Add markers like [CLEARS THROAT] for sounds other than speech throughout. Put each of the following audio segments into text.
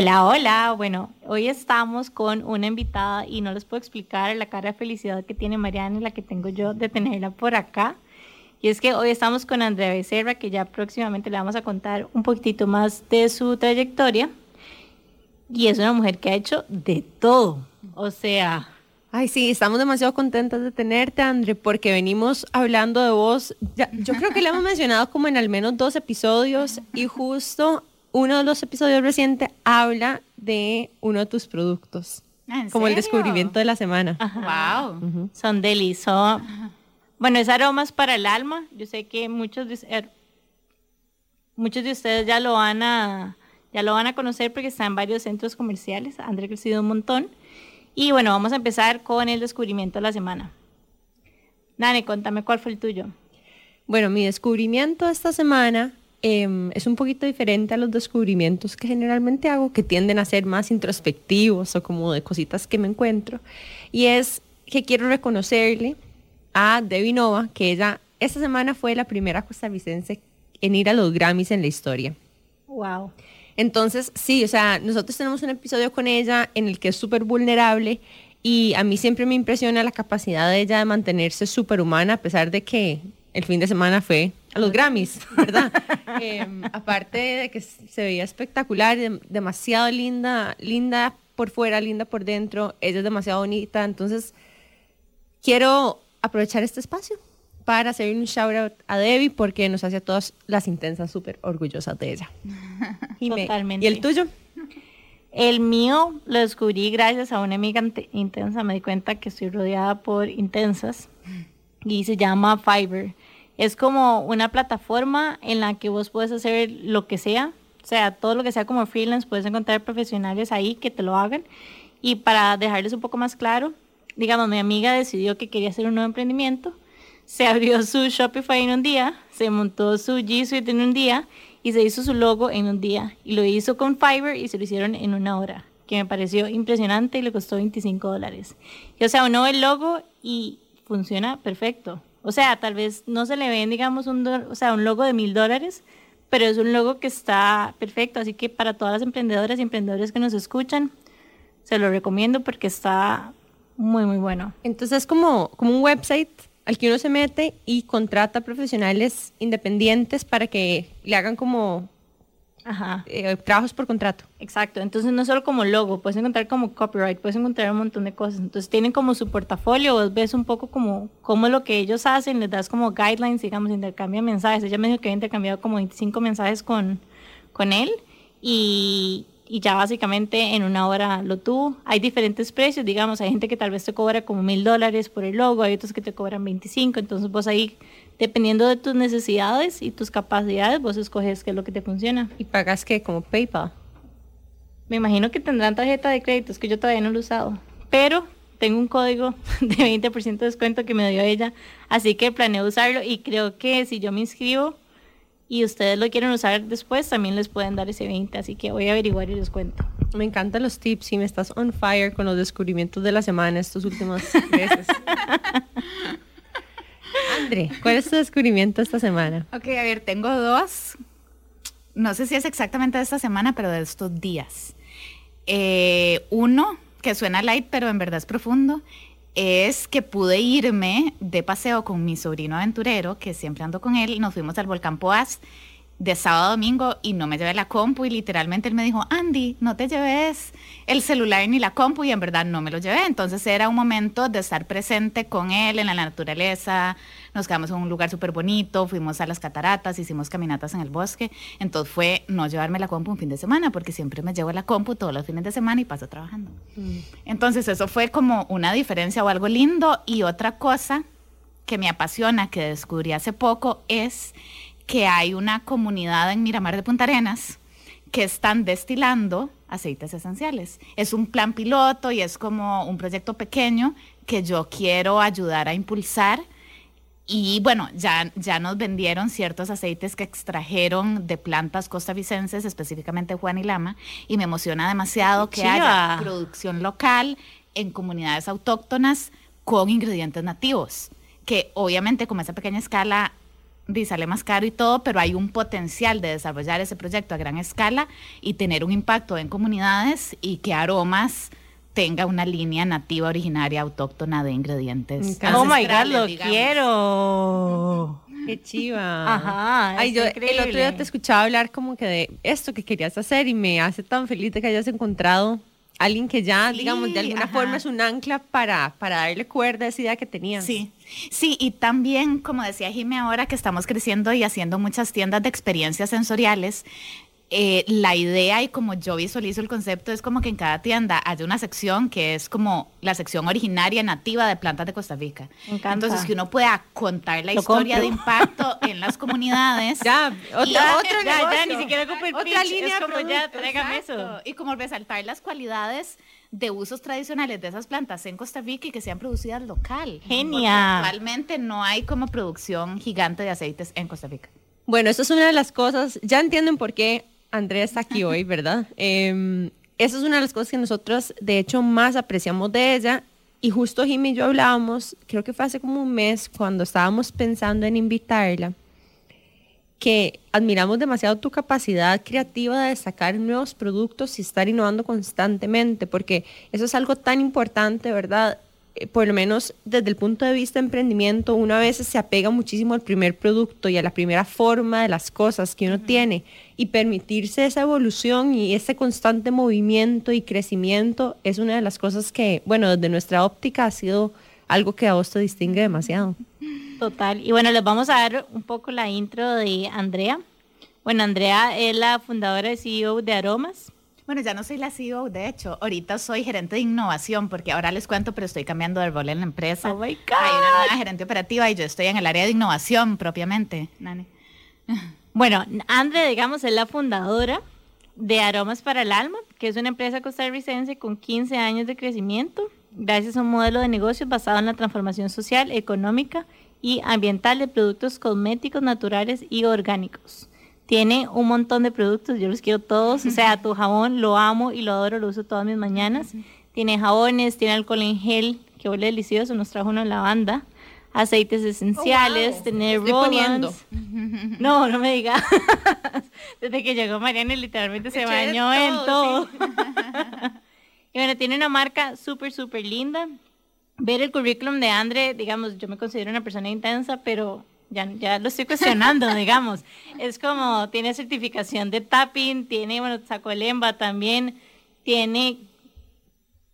Hola, hola. Bueno, hoy estamos con una invitada y no les puedo explicar la cara de felicidad que tiene Mariana y la que tengo yo de tenerla por acá. Y es que hoy estamos con Andrea Becerra, que ya próximamente le vamos a contar un poquitito más de su trayectoria. Y es una mujer que ha hecho de todo. O sea... Ay, sí, estamos demasiado contentas de tenerte, André, porque venimos hablando de vos. yo creo que le hemos mencionado como en al menos dos episodios y justo uno de los episodios recientes habla de uno de tus productos. Ah, como el descubrimiento de la semana. Wow. Son deliciosos. Bueno, es aromas para el alma. Yo sé que muchos de, er, muchos de ustedes ya lo van a ya lo van a conocer porque está en varios centros comerciales. André ha crecido un montón. Y bueno, vamos a empezar con el descubrimiento de la semana. Nani, contame cuál fue el tuyo. Bueno, mi descubrimiento esta semana Em, es un poquito diferente a los descubrimientos que generalmente hago, que tienden a ser más introspectivos o como de cositas que me encuentro. Y es que quiero reconocerle a Debbie Nova, que ella esta semana fue la primera costarricense en ir a los Grammys en la historia. Wow. Entonces, sí, o sea, nosotros tenemos un episodio con ella en el que es súper vulnerable y a mí siempre me impresiona la capacidad de ella de mantenerse súper humana a pesar de que el fin de semana fue a los Grammys, [LAUGHS] ¿verdad? Em, aparte de que se veía espectacular, demasiado linda, linda por fuera, linda por dentro, ella es demasiado bonita, entonces quiero aprovechar este espacio para hacer un shout out a Debbie porque nos hace a todas las intensas súper orgullosas de ella. [LAUGHS] Totalmente. ¿Y el tuyo? El mío lo descubrí gracias a una amiga intensa. Me di cuenta que estoy rodeada por intensas y se llama Fiverr. Es como una plataforma en la que vos puedes hacer lo que sea, o sea, todo lo que sea como freelance, puedes encontrar profesionales ahí que te lo hagan. Y para dejarles un poco más claro, digamos, mi amiga decidió que quería hacer un nuevo emprendimiento, se abrió su Shopify en un día, se montó su G Suite en un día y se hizo su logo en un día. Y lo hizo con Fiverr y se lo hicieron en una hora, que me pareció impresionante y le costó 25 dólares. Y, o sea, uno ve el logo y funciona perfecto. O sea, tal vez no se le ven, digamos, un, o sea, un logo de mil dólares, pero es un logo que está perfecto. Así que para todas las emprendedoras y emprendedores que nos escuchan, se lo recomiendo porque está muy, muy bueno. Entonces es como, como un website al que uno se mete y contrata profesionales independientes para que le hagan como Ajá. Eh, trabajos por contrato. Exacto, entonces no solo como logo, puedes encontrar como copyright, puedes encontrar un montón de cosas. Entonces tienen como su portafolio, vos ves un poco como cómo es lo que ellos hacen, les das como guidelines, digamos, intercambian mensajes. Ella me dijo que había intercambiado como 25 mensajes con, con él y, y ya básicamente en una hora lo tuvo. Hay diferentes precios, digamos, hay gente que tal vez te cobra como mil dólares por el logo, hay otros que te cobran 25, entonces vos ahí, dependiendo de tus necesidades y tus capacidades, vos escoges qué es lo que te funciona. ¿Y pagas qué? ¿Como PayPal? Me imagino que tendrán tarjeta de créditos, que yo todavía no lo he usado, pero tengo un código [LAUGHS] de 20% de descuento que me dio ella, así que planeo usarlo y creo que si yo me inscribo y ustedes lo quieren usar después, también les pueden dar ese 20, así que voy a averiguar y les cuento. Me encantan los tips y me estás on fire con los descubrimientos de la semana estos últimos [LAUGHS] meses. André, ¿cuál es tu descubrimiento esta semana? Ok, a ver, tengo dos. No sé si es exactamente de esta semana, pero de estos días. Eh, uno, que suena light, pero en verdad es profundo, es que pude irme de paseo con mi sobrino aventurero, que siempre ando con él, y nos fuimos al volcán Poás de sábado a domingo y no me llevé la compu y literalmente él me dijo, Andy, no te lleves el celular ni la compu y en verdad no me lo llevé. Entonces era un momento de estar presente con él en la naturaleza, nos quedamos en un lugar súper bonito, fuimos a las cataratas, hicimos caminatas en el bosque. Entonces fue no llevarme la compu un fin de semana porque siempre me llevo la compu todos los fines de semana y paso trabajando. Mm. Entonces eso fue como una diferencia o algo lindo y otra cosa que me apasiona, que descubrí hace poco, es que hay una comunidad en Miramar de Punta Arenas que están destilando aceites esenciales. Es un plan piloto y es como un proyecto pequeño que yo quiero ayudar a impulsar. Y bueno, ya, ya nos vendieron ciertos aceites que extrajeron de plantas costarricenses, específicamente Juan y Lama, y me emociona demasiado que haya producción local en comunidades autóctonas con ingredientes nativos, que obviamente con esa pequeña escala sale más caro y todo, pero hay un potencial de desarrollar ese proyecto a gran escala y tener un impacto en comunidades y que aromas tenga una línea nativa, originaria, autóctona de ingredientes. Oh my God, lo digamos. quiero. [LAUGHS] Qué chiva. Ajá, Ay, yo el otro día increíble. te escuchaba hablar como que de esto que querías hacer y me hace tan feliz de que hayas encontrado alguien que ya, Sí, digamos, de alguna ajá. forma es un ancla para, para darle cuerda a esa idea que tenías. Sí, sí, y también, como decía Jimmy, ahora que estamos creciendo y haciendo muchas tiendas de experiencias sensoriales, eh, la idea y como yo visualizo el concepto es como que en cada tienda haya una sección que es como la sección originaria nativa de plantas de Costa Rica. Entonces, que uno pueda contar la Lo historia compro. de impacto en las comunidades. [LAUGHS] Ya, otra, Y- otro ya, ya, negocio. ni siquiera Otra línea es como ya, tráigame eso. Y como resaltar las cualidades de usos tradicionales de esas plantas en Costa Rica y que sean producidas local. Genial. Actualmente no hay como producción gigante de aceites en Costa Rica. Bueno, eso es una de las cosas, ya entienden por qué Andrea está aquí hoy, ¿verdad? Eh, esa es una de las cosas que nosotros, de hecho, más apreciamos de ella. Y justo Jimmy y yo hablábamos, creo que fue hace como un mes, cuando estábamos pensando en invitarla, que admiramos demasiado tu capacidad creativa de sacar nuevos productos y estar innovando constantemente, porque eso es algo tan importante, ¿verdad? Eh, Por lo menos desde el punto de vista de emprendimiento, uno a veces se apega muchísimo al primer producto y a la primera forma de las cosas que uno tiene y permitirse esa evolución y ese constante movimiento y crecimiento es una de las cosas que, bueno, desde nuestra óptica ha sido algo que a vos te distingue demasiado. Total. Y bueno, les vamos a dar un poco la intro de Andrea. Bueno, Andrea es la fundadora y CEO de Aromas. Bueno, ya no soy la CEO, de hecho, ahorita soy gerente de innovación, porque ahora les cuento, pero estoy cambiando de rol en la empresa. Oh my Hay una God. nueva gerente operativa y yo estoy en el área de innovación propiamente. Nani. [LAUGHS] Bueno, Andrea, digamos, es la fundadora de Aromas para el Alma, que es una empresa costarricense con 15 años de crecimiento, gracias a un modelo de negocios basado en la transformación social, económica y ambiental de productos cosméticos naturales y orgánicos. Tiene un montón de productos, yo los quiero todos, o sea, tu jabón lo amo y lo adoro, lo uso todas mis mañanas. Tiene jabones, tiene alcohol en gel, que huele delicioso, nos trajo una lavanda, aceites esenciales, poniendo. roll-ons. [LAUGHS] No, no me digas. [LAUGHS] Desde que llegó Mariana literalmente se Eché bañó en todo, todo. [LAUGHS] y bueno, tiene una marca súper, súper linda. Ver el currículum de Andre, digamos, yo me considero una persona intensa, pero ya, ya lo estoy cuestionando, [LAUGHS] digamos. Es como, tiene certificación de tapping, tiene, bueno, sacó el EMBA también, tiene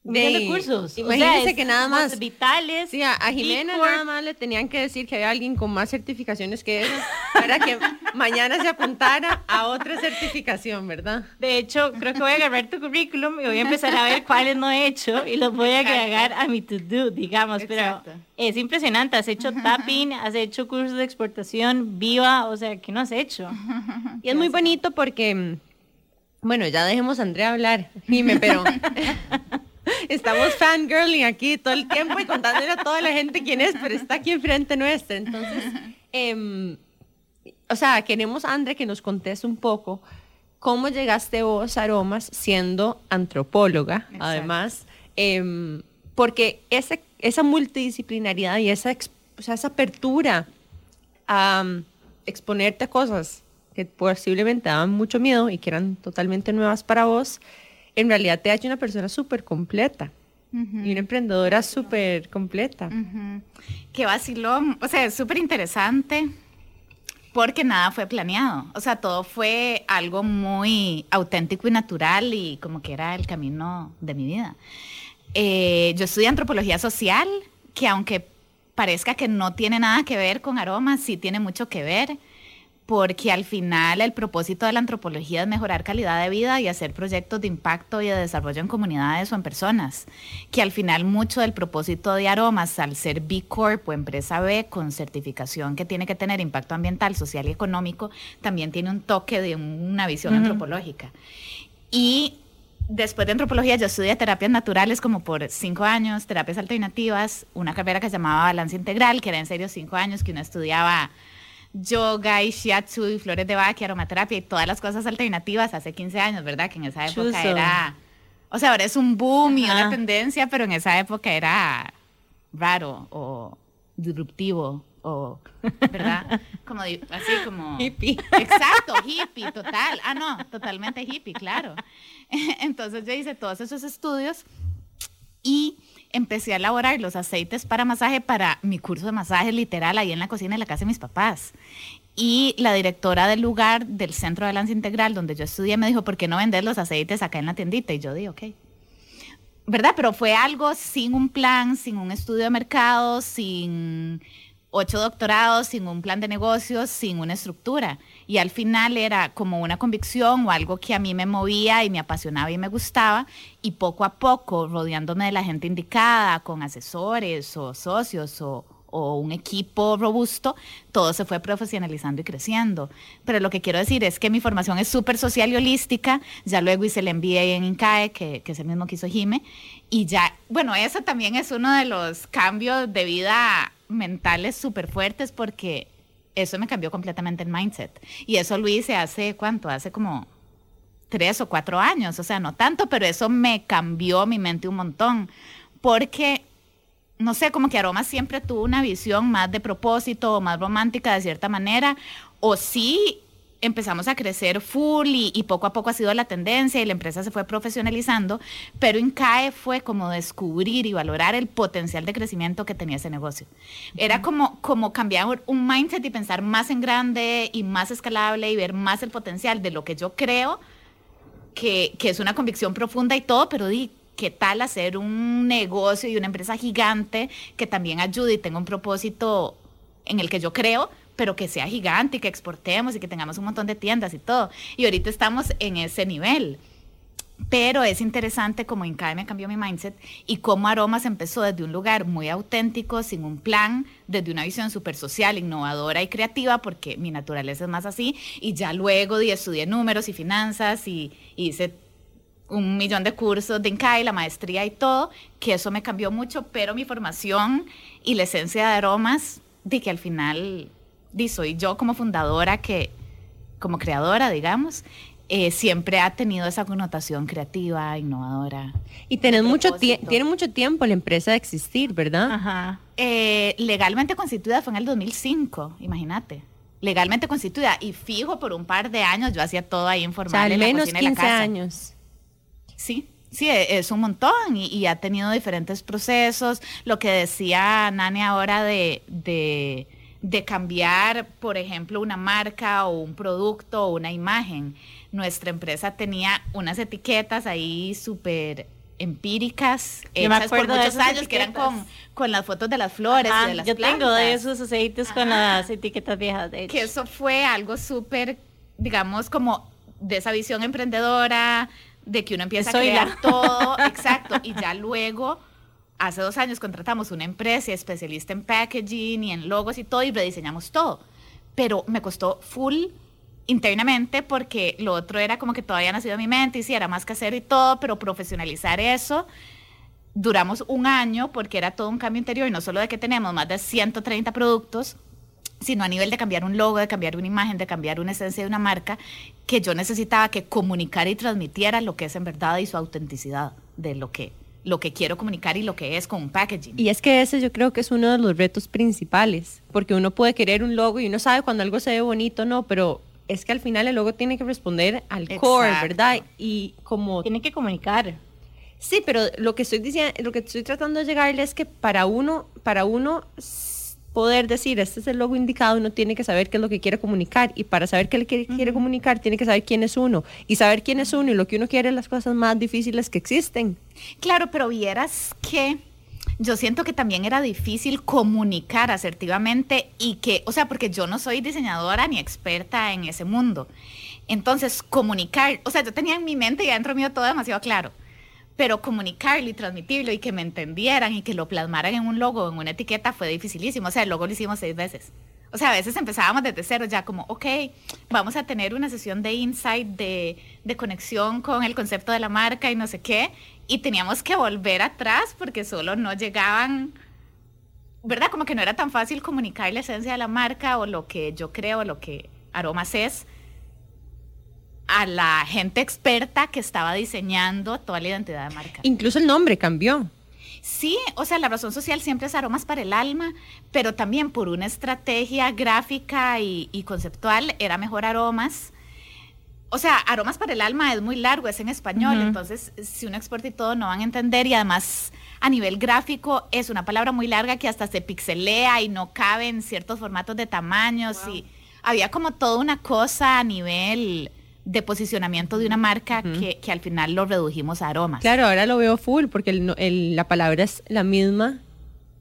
de De- cursos. imagínense es que nada más- Vitales. Sí, a, a Jimena nada más le tenían que decir que había alguien con más certificaciones que ella para que [LAUGHS] mañana se apuntara a otra certificación, ¿verdad? De hecho, creo que voy a agarrar tu currículum y voy a empezar a ver cuáles no he hecho y los voy a agregar a mi to-do, digamos. Exacto. Pero es impresionante. Has hecho tapping, has hecho cursos de exportación, viva, o sea, ¿qué no has hecho? [LAUGHS] Y es muy bonito porque, mm, bueno, ya dejemos a Andrea hablar, Jime, pero [LAUGHS] [LAUGHS] estamos fangirling aquí todo el tiempo y contándole a toda la gente quién es, pero está aquí enfrente nuestra. Entonces, [LAUGHS] em, o sea, queremos, Andre, que nos contes un poco cómo llegaste vos a Aromas siendo antropóloga, Exacto. además, em, porque ese, esa multidisciplinaridad y esa, o sea, esa apertura a um, exponerte a cosas que posiblemente daban mucho miedo y que eran totalmente nuevas para vos, en realidad te ha hecho una persona súper completa y una emprendedora súper completa. Qué vacilón. O sea, es súper interesante porque nada fue planeado. O sea, todo fue algo muy auténtico y natural y como que era el camino de mi vida. Eh, yo estudié antropología social, que aunque parezca que no tiene nada que ver con aromas, sí tiene mucho que ver, porque al final el propósito de la antropología es mejorar calidad de vida y hacer proyectos de impacto y de desarrollo en comunidades o en personas, que al final mucho del propósito de aromas, al ser B Corp o empresa B con certificación que tiene que tener impacto ambiental, social y económico, también tiene un toque de una visión antropológica. Y después de antropología yo estudié terapias naturales como por cinco años, terapias alternativas, una carrera que se llamaba balance integral, que era en serio cinco años que uno estudiaba yoga y shiatsu y flores de Bach y aromaterapia y todas las cosas alternativas hace 15 años, ¿verdad? Que en esa época era... O sea, ahora es un boom y Ajá. una tendencia, pero en esa época era raro o disruptivo o [LAUGHS] ¿verdad? Como así como hippie. Exacto, hippie, total. Ah, no, totalmente hippie, claro. [LAUGHS] Entonces yo hice todos esos estudios y empecé a elaborar los aceites para masaje para mi curso de masaje literal ahí en la cocina de la casa de mis papás. Y la directora del lugar del Centro de Balance Integral donde yo estudié me dijo, ¿por qué no vender los aceites acá en la tiendita? Y yo dije, ok. ¿Verdad? Pero fue algo sin un plan, sin un estudio de mercado, sin ocho doctorados, sin un plan de negocios, sin una estructura. Y al final era como una convicción o algo que a mí me movía y me apasionaba y me gustaba. Y poco a poco, rodeándome de la gente indicada, con asesores o socios o, o un equipo robusto, todo se fue profesionalizando y creciendo. Pero lo que quiero decir es que mi formación es súper social y holística. Ya luego hice el MBA en INCAE, que, que es el mismo que hizo Jime. Y ya, bueno, eso también es uno de los cambios de vida mentales súper fuertes porque eso me cambió completamente el mindset. Y eso lo hice hace, ¿cuánto? Hace como tres o cuatro años, o sea, no tanto, pero eso me cambió mi mente un montón, porque, no sé, como que Aroma siempre tuvo una visión más de propósito o más romántica de cierta manera, o sí empezamos a crecer full y, poco a poco ha sido la tendencia y la empresa se fue profesionalizando, pero INCAE fue como descubrir y valorar el potencial de crecimiento que tenía ese negocio. Era como, como cambiar un mindset y pensar más en grande y más escalable y ver más el potencial de lo que yo creo, que, que es una convicción profunda y todo, pero di, ¿qué tal hacer un negocio y una empresa gigante que también ayude y tenga un propósito en el que yo creo? Pero que sea gigante y que exportemos y que tengamos un montón de tiendas y todo. Y ahorita estamos en ese nivel. Pero es interesante cómo INCAE me cambió mi mindset y cómo Aromas empezó desde un lugar muy auténtico, sin un plan, desde una visión súper social, innovadora y creativa, porque mi naturaleza es más así. Y ya luego estudié números y finanzas y, y hice un millón de cursos de INCAE, la maestría y todo, que eso me cambió mucho, pero mi formación y la esencia de Aromas, de que al final soy yo como fundadora que, como creadora, digamos, eh, siempre ha tenido esa connotación creativa, innovadora. Y tiene mucho, tiene mucho tiempo la empresa de existir, ¿verdad? Ajá. Eh, legalmente constituida fue en el 2005, imagínate. Legalmente constituida y fijo por un par de años yo hacía todo ahí informal. O al menos 15 años. Sí, sí, e, es un montón y, ha tenido diferentes procesos. Lo que decía Nani ahora de de cambiar, por ejemplo, una marca o un producto o una imagen. Nuestra empresa tenía unas etiquetas ahí súper empíricas, hechas por muchos años, que eran con, con, las fotos de las flores y de las Yo tengo de esos aceites con las etiquetas viejas, de hecho. Que eso fue algo súper, digamos, como de esa visión emprendedora, de que uno empieza a crear todo, exacto, y ya luego hace dos años contratamos una empresa especialista en packaging y en logos y todo y rediseñamos todo. Pero me costó full internamente porque lo otro era como que todavía nacido en mi mente y sí, era más hacer y todo, pero profesionalizar eso. Duramos un año porque era todo un cambio interior y no solo de que teníamos más de 130 productos, sino a nivel de cambiar un logo, de cambiar una imagen, de cambiar una esencia de una marca, que yo necesitaba que comunicara y transmitiera lo que es en verdad y su autenticidad de lo que lo que quiero comunicar y lo que es con un packaging. Y es que ese yo creo que es uno de los retos principales, porque uno puede querer un logo y uno sabe cuando algo se ve bonito no, pero es que al final el logo tiene que responder al core, ¿verdad? Y como tiene que comunicar. Sí, pero lo que estoy diciendo, lo que estoy tratando de llegarle es que para uno, para uno poder decir, este es el logo indicado, uno tiene que saber qué es lo que quiere comunicar. Y para saber qué le quiere, comunicar, tiene que saber quién es uno. Y saber quién es uno y lo que uno quiere es las cosas más difíciles que existen. Claro, pero vieras que yo siento que también era difícil comunicar asertivamente y que, o sea, porque yo no soy diseñadora ni experta en ese mundo. Entonces, comunicar, o sea, yo tenía en mi mente y adentro mío todo demasiado claro pero comunicarlo y transmitirlo y que me entendieran y que lo plasmaran en un logo, en una etiqueta, fue dificilísimo. O sea, el logo lo hicimos seis veces. O sea, a veces empezábamos desde cero, ya como, ok, vamos a tener una sesión de insight, de, de conexión con el concepto de la marca y no sé qué, y teníamos que volver atrás porque solo no llegaban, ¿verdad? Como que no era tan fácil comunicar la esencia de la marca o lo que yo creo, lo que Aromas es, a la gente experta que estaba diseñando toda la identidad de marca. Incluso el nombre cambió. Sí, o sea, la razón social siempre es aromas para el alma, pero también por una estrategia gráfica y, y conceptual era mejor aromas o sea, aromas para el alma es muy largo, es en español, entonces si uno exporta y todo no van a entender y además a nivel gráfico es una palabra muy larga que hasta se pixelea y no cabe en ciertos formatos de tamaños y había como toda una cosa a nivel de posicionamiento de una marca que, al final lo redujimos a aromas. Claro, ahora lo veo full porque la palabra es la misma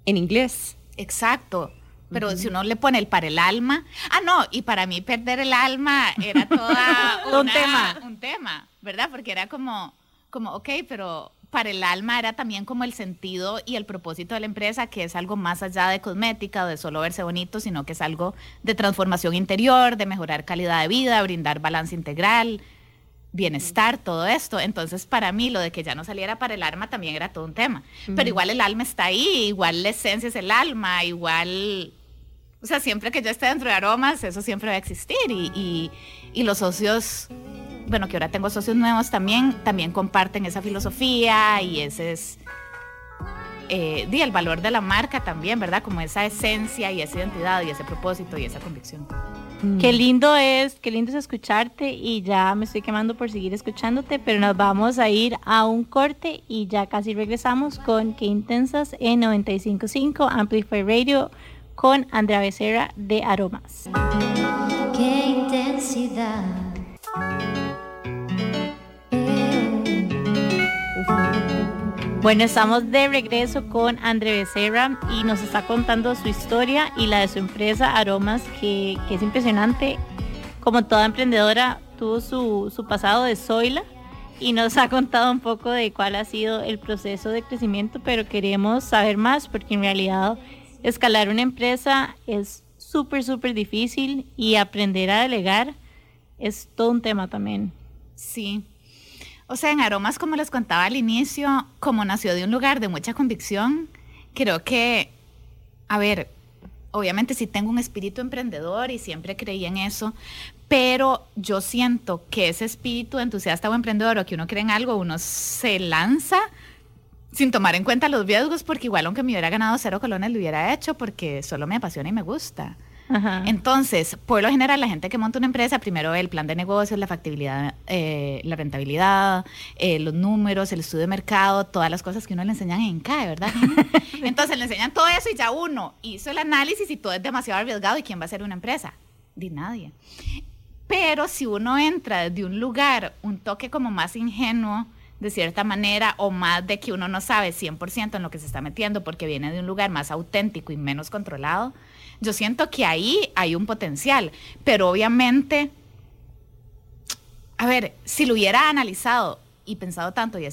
en inglés. Exacto. Pero si uno le pone el para el alma, ah, no, y para mí perder el alma era toda [LAUGHS] un tema. Un tema, ¿verdad? Porque era como, como, ok, pero para el alma era también como el sentido y el propósito de la empresa, que es algo más allá de cosmética o de solo verse bonito, sino que es algo de transformación interior, de mejorar calidad de vida, brindar balance integral, bienestar, todo esto. Entonces, para mí, lo de que ya no saliera para el alma también era todo un tema. Pero igual el alma está ahí, igual la esencia es el alma, igual o sea, siempre que yo esté dentro de aromas, eso siempre va a existir. Y, los socios, bueno, que ahora tengo socios nuevos también, también comparten esa filosofía y ese es eh, el valor de la marca también, ¿verdad? Como esa esencia y esa identidad y ese propósito y esa convicción. Mm. Qué lindo es, qué lindo es escucharte y ya me estoy quemando por seguir escuchándote, pero nos vamos a ir a un corte y ya casi regresamos con Qué Intensas en 95.5 Amplify Radio con Andrea Becerra de Aromas. Qué intensidad. Bueno, estamos de regreso con Andrea Becerra y nos está contando su historia y la de su empresa Aromas, que, es impresionante. Como toda emprendedora, tuvo su, su pasado de Zoila y nos ha contado un poco de cuál ha sido el proceso de crecimiento, pero queremos saber más porque en realidad escalar una empresa es súper, súper difícil y aprender a delegar es todo un tema también. Sí. O sea, en Aromas, como les contaba al inicio, como nació de un lugar de mucha convicción, creo que, a ver, obviamente sí tengo un espíritu emprendedor y siempre creí en eso, pero yo siento que ese espíritu entusiasta o emprendedor o que uno cree en algo, uno se lanza sin tomar en cuenta los riesgos, porque igual aunque me hubiera ganado cero colones, lo hubiera hecho porque solo me apasiona y me gusta. Entonces, por lo general, la gente que monta una empresa primero ve el plan de negocios, la factibilidad, eh, la rentabilidad, eh, los números, el estudio de mercado, todas las cosas que uno le enseñan en CAE, ¿verdad? [LAUGHS] Entonces le enseñan todo eso y ya uno hizo el análisis y todo es demasiado arriesgado. ¿Y quién va a ser una empresa? Ni nadie. Pero si uno entra desde un lugar, un toque como más ingenuo, de cierta manera o más de que uno no sabe 100% en lo que se está metiendo porque viene de un lugar más auténtico y menos controlado, yo siento que ahí hay un potencial, pero obviamente, a ver, si lo hubiera analizado y pensado tanto y,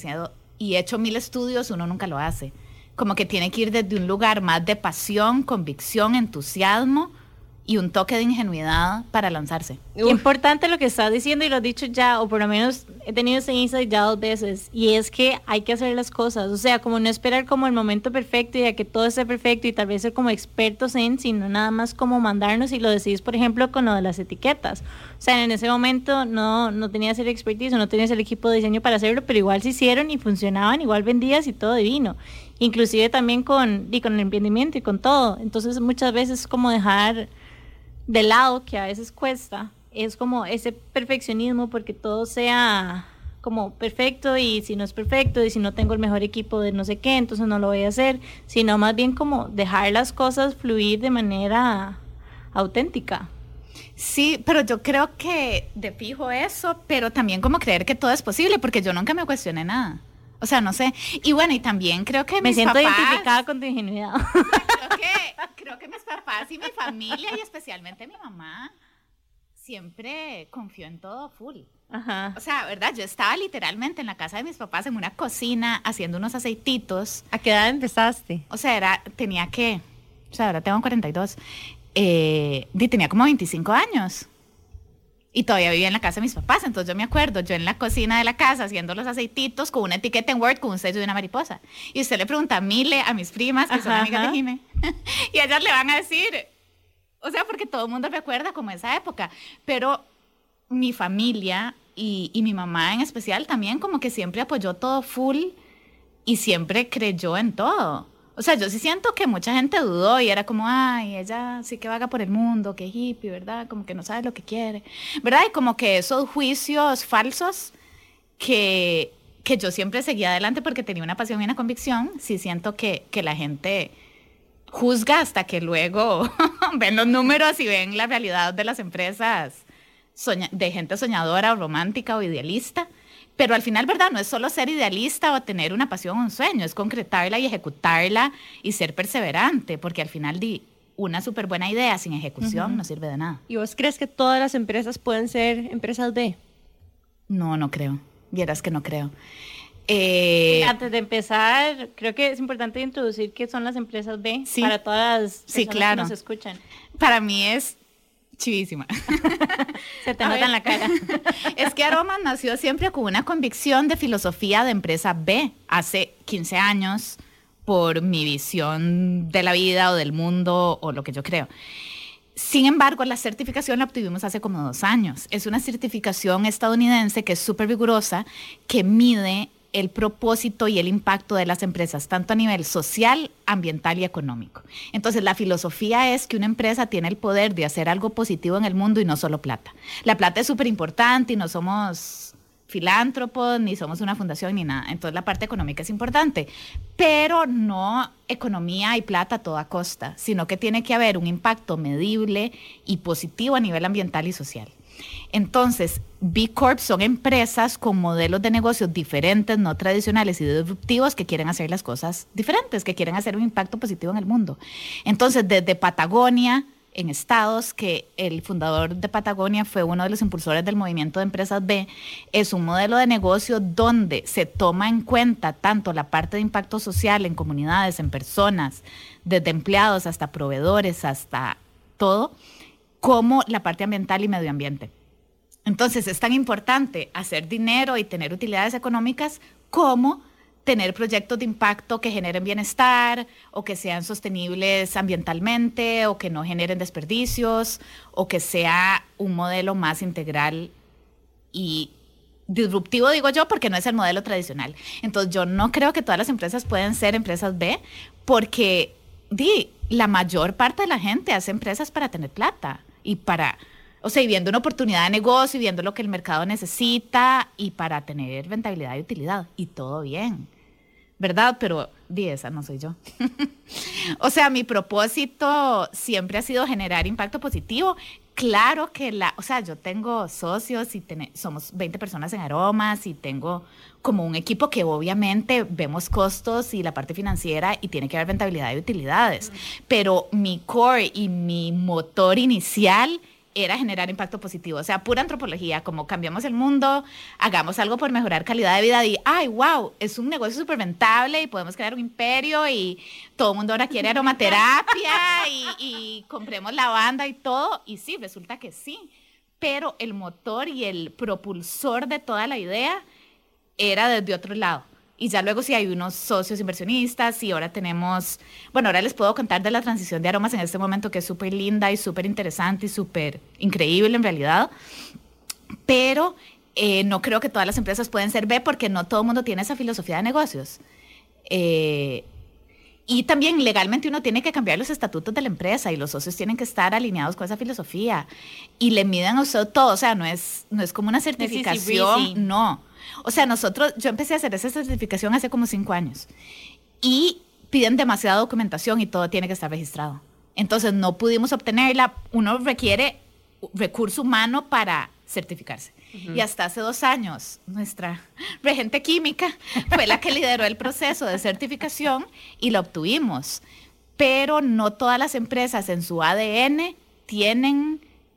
y hecho mil estudios, uno nunca lo hace. Como que tiene que ir desde un lugar más de pasión, convicción, entusiasmo y un toque de ingenuidad para lanzarse. Importante lo que estás diciendo y lo has dicho ya, o por lo menos he tenido ese insight ya dos veces, y es que hay que hacer las cosas, o sea, como no esperar como el momento perfecto y a que todo esté perfecto y tal vez ser como expertos en, sino nada más como mandarnos y lo decís, por ejemplo, con lo de las etiquetas. O sea, en ese momento no, no tenías el expertise o no tenías el equipo de diseño para hacerlo, pero igual se hicieron y funcionaban, igual vendías y todo divino. Inclusive también con, y con el emprendimiento y con todo. Entonces muchas veces como dejar de lado que a veces cuesta es como ese perfeccionismo porque todo sea como perfecto y si no es perfecto y si no tengo el mejor equipo de no sé qué, entonces no lo voy a hacer, sino más bien como dejar las cosas fluir de manera auténtica. Sí, pero yo creo que de fijo eso, pero también como creer que todo es posible, porque yo nunca me cuestioné nada. O sea, no sé. Y bueno, y también creo que me siento identificada con tu ingenuidad. Creo que, creo que mis papás y mi familia, y especialmente mi mamá, siempre confió en todo full. Ajá. O sea, ¿verdad? Yo estaba literalmente en la casa de mis papás en una cocina haciendo unos aceititos. ¿A qué edad empezaste? O sea, era, tenía que, o sea, ahora tengo 42. Eh, tenía como 25 años. Y todavía vivía en la casa de mis papás, entonces yo me acuerdo, yo en la cocina de la casa haciendo los aceititos con una etiqueta en Word con un sello de una mariposa. Y usted le pregunta a Mile, a mis primas, que son amigas de Jime, [LAUGHS] y ellas le van a decir, o sea, porque todo el mundo recuerda como esa época, pero mi familia y, y mi mamá en especial también como que siempre apoyó todo full y siempre creyó en todo. O sea, yo sí siento que mucha gente dudó y era como, ay, ella sí que vaga por el mundo, que hippie, ¿verdad? Como que no sabe lo que quiere, ¿verdad? Y como que esos juicios falsos que, que yo siempre seguía adelante porque tenía una pasión y una convicción, sí siento que, que la gente juzga hasta que luego [LAUGHS] ven los números y ven la realidad de las empresas de gente soñadora o romántica o idealista. Pero al final, ¿verdad? No es solo ser idealista o tener una pasión o un sueño, es concretarla y ejecutarla y ser perseverante, porque al final di una súper buena idea sin ejecución no sirve de nada. ¿Y vos crees que todas las empresas pueden ser empresas B? No, no creo. Vieras que no creo. Eh, Antes de empezar, creo que es importante introducir qué son las empresas B para todas las sí, claro. que nos escuchan. Para mí es chivísima. [LAUGHS] Se te nota en la cara. [LAUGHS] es que Aromas nació siempre con una convicción de filosofía de empresa B hace 15 años por mi visión de la vida o del mundo o lo que yo creo. Sin embargo, la certificación la obtuvimos hace como dos años. Es una certificación estadounidense que es súper rigurosa, que mide el propósito y el impacto de las empresas, tanto a nivel social, ambiental y económico. Entonces, la filosofía es que una empresa tiene el poder de hacer algo positivo en el mundo y no solo plata. La plata es súper importante y no somos filántropos, ni somos una fundación, ni nada. Entonces, la parte económica es importante, pero no economía y plata a toda costa, sino que tiene que haber un impacto medible y positivo a nivel ambiental y social. Entonces, B Corp son empresas con modelos de negocios diferentes, no tradicionales y disruptivos que quieren hacer las cosas diferentes, que quieren hacer un impacto positivo en el mundo. Entonces, desde Patagonia, en Estados, que el fundador de Patagonia fue uno de los impulsores del movimiento de empresas B, es un modelo de negocio donde se toma en cuenta tanto la parte de impacto social en comunidades, en personas, desde empleados hasta proveedores, hasta todo, como la parte ambiental y medio ambiente. Entonces es tan importante hacer dinero y tener utilidades económicas como tener proyectos de impacto que generen bienestar o que sean sostenibles ambientalmente o que no generen desperdicios o que sea un modelo más integral y disruptivo, digo yo, porque no es el modelo tradicional. Entonces yo no creo que todas las empresas pueden ser empresas B porque di, la mayor parte de la gente hace empresas para tener plata y para o sea, y viendo una oportunidad de negocio y viendo lo que el mercado necesita y para tener rentabilidad y utilidad. Y todo bien, ¿verdad? Pero di esa no soy yo. [LAUGHS] o sea, mi propósito siempre ha sido generar impacto positivo. Claro que la, o sea, yo tengo socios y somos 20 personas en aromas y tengo como un equipo que obviamente vemos costos y la parte financiera y tiene que haber rentabilidad y utilidades. Pero mi core y mi motor inicial era generar impacto positivo, o sea, pura antropología, como cambiamos el mundo, hagamos algo por mejorar calidad de vida y, ay, wow, es un negocio súper rentable y podemos crear un imperio y todo el mundo ahora quiere aromaterapia y, y compremos lavanda y todo, y sí, resulta que sí, pero el motor y el propulsor de toda la idea era desde otro lado. Y ya luego sí hay unos socios inversionistas y ahora tenemos, bueno, ahora les puedo contar de la transición de aromas en este momento que es súper linda y súper interesante y súper increíble en realidad. Pero eh, no creo que todas las empresas pueden ser B porque no todo el mundo tiene esa filosofía de negocios. Eh, y también legalmente uno tiene que cambiar los estatutos de la empresa y los socios tienen que estar alineados con esa filosofía y le miden a usted todo, o sea, no es, no es como una certificación, no. O sea, nosotros, yo empecé a hacer esa certificación hace como cinco años y piden demasiada documentación y todo tiene que estar registrado. Entonces no pudimos obtenerla. Uno requiere recurso humano para certificarse. Y hasta hace dos años, nuestra regente química [LAUGHS] fue la que lideró el proceso de certificación y lo obtuvimos. Pero no todas las empresas en su ADN tienen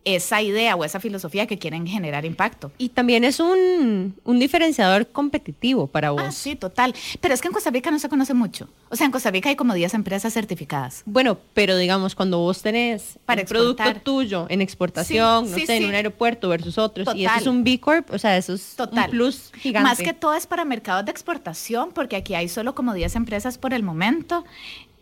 esa idea o esa filosofía que quieren generar impacto. Y también es un, diferenciador competitivo para vos. Ah, sí, total. Pero es que en Costa Rica no se conoce mucho. O sea, en Costa Rica hay como 10 empresas certificadas. Bueno, pero digamos, cuando vos tenés para un producto tuyo en exportación, no sé, en un aeropuerto versus otros, y eso es un B Corp, o sea, eso es un plus gigante. Más que todo es para mercados de exportación, porque aquí hay solo como 10 empresas por el momento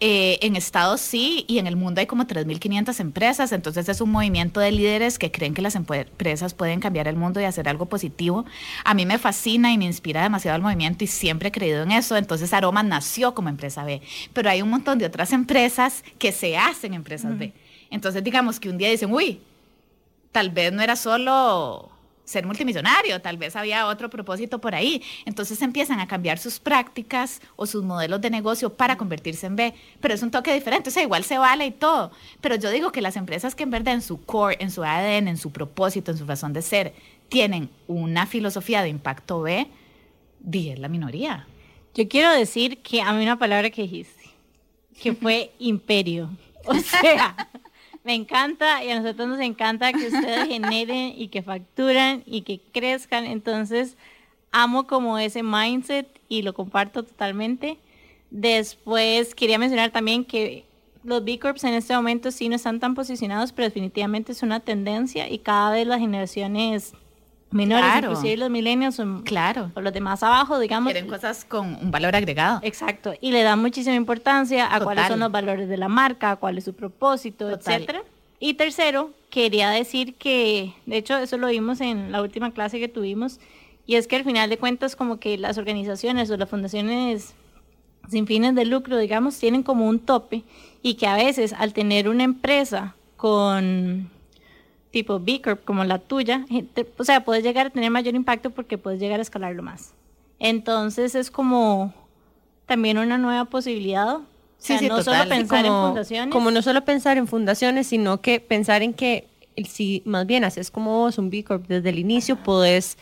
Eh, en Estados sí, y en el mundo hay como 3.500 empresas, entonces es un movimiento de líderes que creen que las empresas pueden cambiar el mundo y hacer algo positivo. A mí me fascina y me inspira demasiado el movimiento y siempre he creído en eso, entonces Aroma nació como empresa B, pero hay un montón de otras empresas que se hacen empresas B. Entonces digamos que un día dicen, uy, tal vez no era solo ser multimillonario, tal vez había otro propósito por ahí. Entonces empiezan a cambiar sus prácticas o sus modelos de negocio para convertirse en B, pero es un toque diferente, o sea, igual se vale y todo. Pero yo digo que las empresas que en verdad en su core, en su ADN, en su propósito, en su razón de ser, tienen una filosofía de impacto B, di es la minoría. Yo quiero decir que a mí una palabra que dijiste, que fue [LAUGHS] imperio. O [LAUGHS] sea, me encanta y a nosotros nos encanta que ustedes [LAUGHS] generen y que facturan y que crezcan. Entonces, amo como ese mindset y lo comparto totalmente. Después, quería mencionar también que los B Corps en este momento sí no están tan posicionados, pero definitivamente es una tendencia y cada vez las generaciones menores, inclusive los millennials son claro. o los demás abajo, digamos. Quieren cosas con un valor agregado. Exacto, y le dan muchísima importancia a cuáles son los valores de la marca, cuál es su propósito, etcétera. Y tercero, quería decir que, de hecho, eso lo vimos en la última clase que tuvimos, y es que al final de cuentas como que las organizaciones o las fundaciones sin fines de lucro, digamos, tienen como un tope y que a veces al tener una empresa con tipo B Corp como la tuya, o sea, puedes llegar a tener mayor impacto porque puedes llegar a escalarlo más. Entonces es como también una nueva posibilidad. Sí, sí, no solo pensar en fundaciones. Como no solo pensar en fundaciones, sino que pensar en que si más bien haces como vos un B Corp desde el inicio, puedes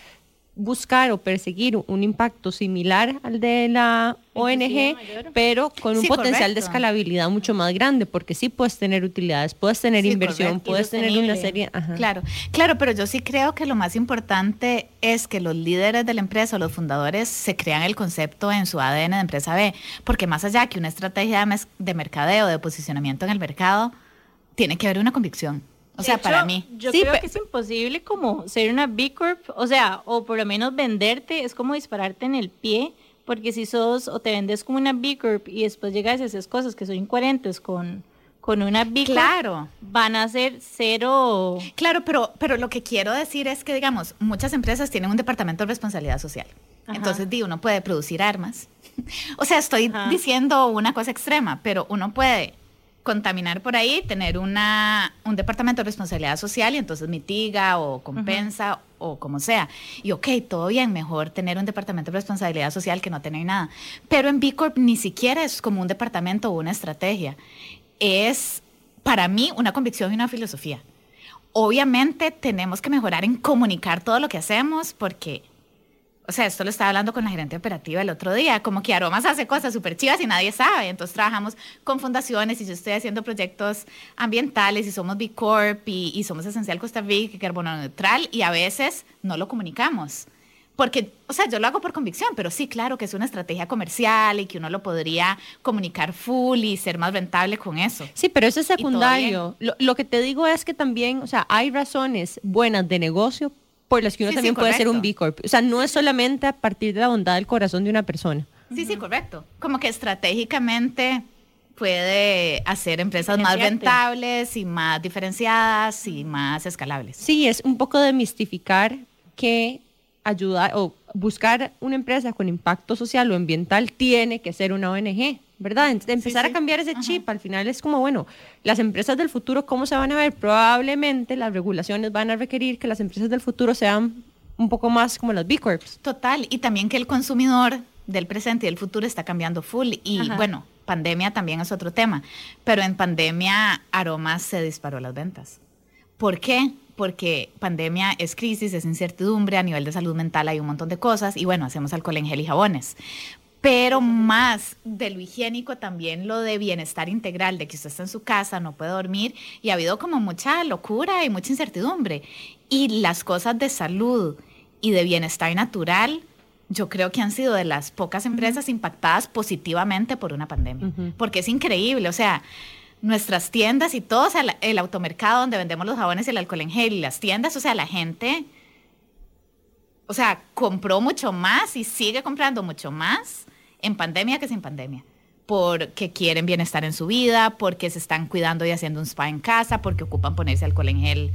buscar o perseguir un impacto similar al de la ONG, pero con un potencial de escalabilidad mucho más grande, porque sí puedes tener utilidades, puedes tener inversión, puedes tener una serie... Claro, claro, pero yo sí creo que lo más importante es que los líderes de la empresa o los fundadores se crean el concepto en su ADN de empresa B, porque más allá que una estrategia de mercadeo, de posicionamiento en el mercado, tiene que haber una convicción. O sea, para mí. Yo creo que es imposible como ser una B Corp, o sea, o por lo menos venderte, es como dispararte en el pie, porque si sos o te vendes como una B Corp y después llegas a esas cosas que son incoherentes con, con una B Corp, claro. van a ser cero. Claro, pero, pero lo que quiero decir es que, digamos, muchas empresas tienen un departamento de responsabilidad social. Entonces, di, uno puede producir armas. [LAUGHS] o sea, estoy diciendo una cosa extrema, pero uno puede contaminar por ahí, tener una, un departamento de responsabilidad social y entonces mitiga o compensa o como sea. Y ok, todo bien, mejor tener un departamento de responsabilidad social que no tener nada. Pero en B Corp ni siquiera es como un departamento o una estrategia. Es para mí una convicción y una filosofía. Obviamente tenemos que mejorar en comunicar todo lo que hacemos porque o sea, esto lo estaba hablando con la gerente operativa el otro día, como que Aromas hace cosas súper chivas y nadie sabe. Entonces trabajamos con fundaciones y yo estoy haciendo proyectos ambientales y somos B Corp y, somos Esencial Costa Rica y Carbono Neutral y a veces no lo comunicamos. Porque, o sea, yo lo hago por convicción, pero sí, claro que es una estrategia comercial y que uno lo podría comunicar full y ser más rentable con eso. Sí, pero eso es secundario. Lo, lo, que te digo es que también, o sea, hay razones buenas de negocio por las que uno también puede ser un B Corp. O sea, no es solamente a partir de la bondad del corazón de una persona. Sí, sí, correcto. Como que estratégicamente puede hacer empresas más rentables y más diferenciadas y más escalables. Sí, es un poco de mistificar que ayudar o buscar una empresa con impacto social o ambiental tiene que ser una ONG. ¿verdad? empezar a cambiar ese chip, al final es como, bueno, las empresas del futuro, ¿cómo se van a ver? Probablemente las regulaciones van a requerir que las empresas del futuro sean un poco más como las B Corps. Total, y también que el consumidor del presente y del futuro está cambiando full. Y bueno, pandemia también es otro tema, pero en pandemia Aromas se disparó las ventas. ¿Por qué? Porque pandemia es crisis, es incertidumbre, a nivel de salud mental hay un montón de cosas y bueno, hacemos alcohol en gel y jabones. Pero más de lo higiénico también lo de bienestar integral, de que usted está en su casa, no puede dormir y ha habido como mucha locura y mucha incertidumbre. Y las cosas de salud y de bienestar natural, yo creo que han sido de las pocas empresas impactadas positivamente por una pandemia, porque es increíble, o sea, nuestras tiendas y todo, el automercado donde vendemos los jabones y el alcohol en gel y las tiendas, o sea, la gente o sea, compró mucho más y sigue comprando mucho más en pandemia que sin pandemia. porque quieren bienestar en su vida, porque se están cuidando y haciendo un spa en casa, porque ocupan ponerse alcohol en gel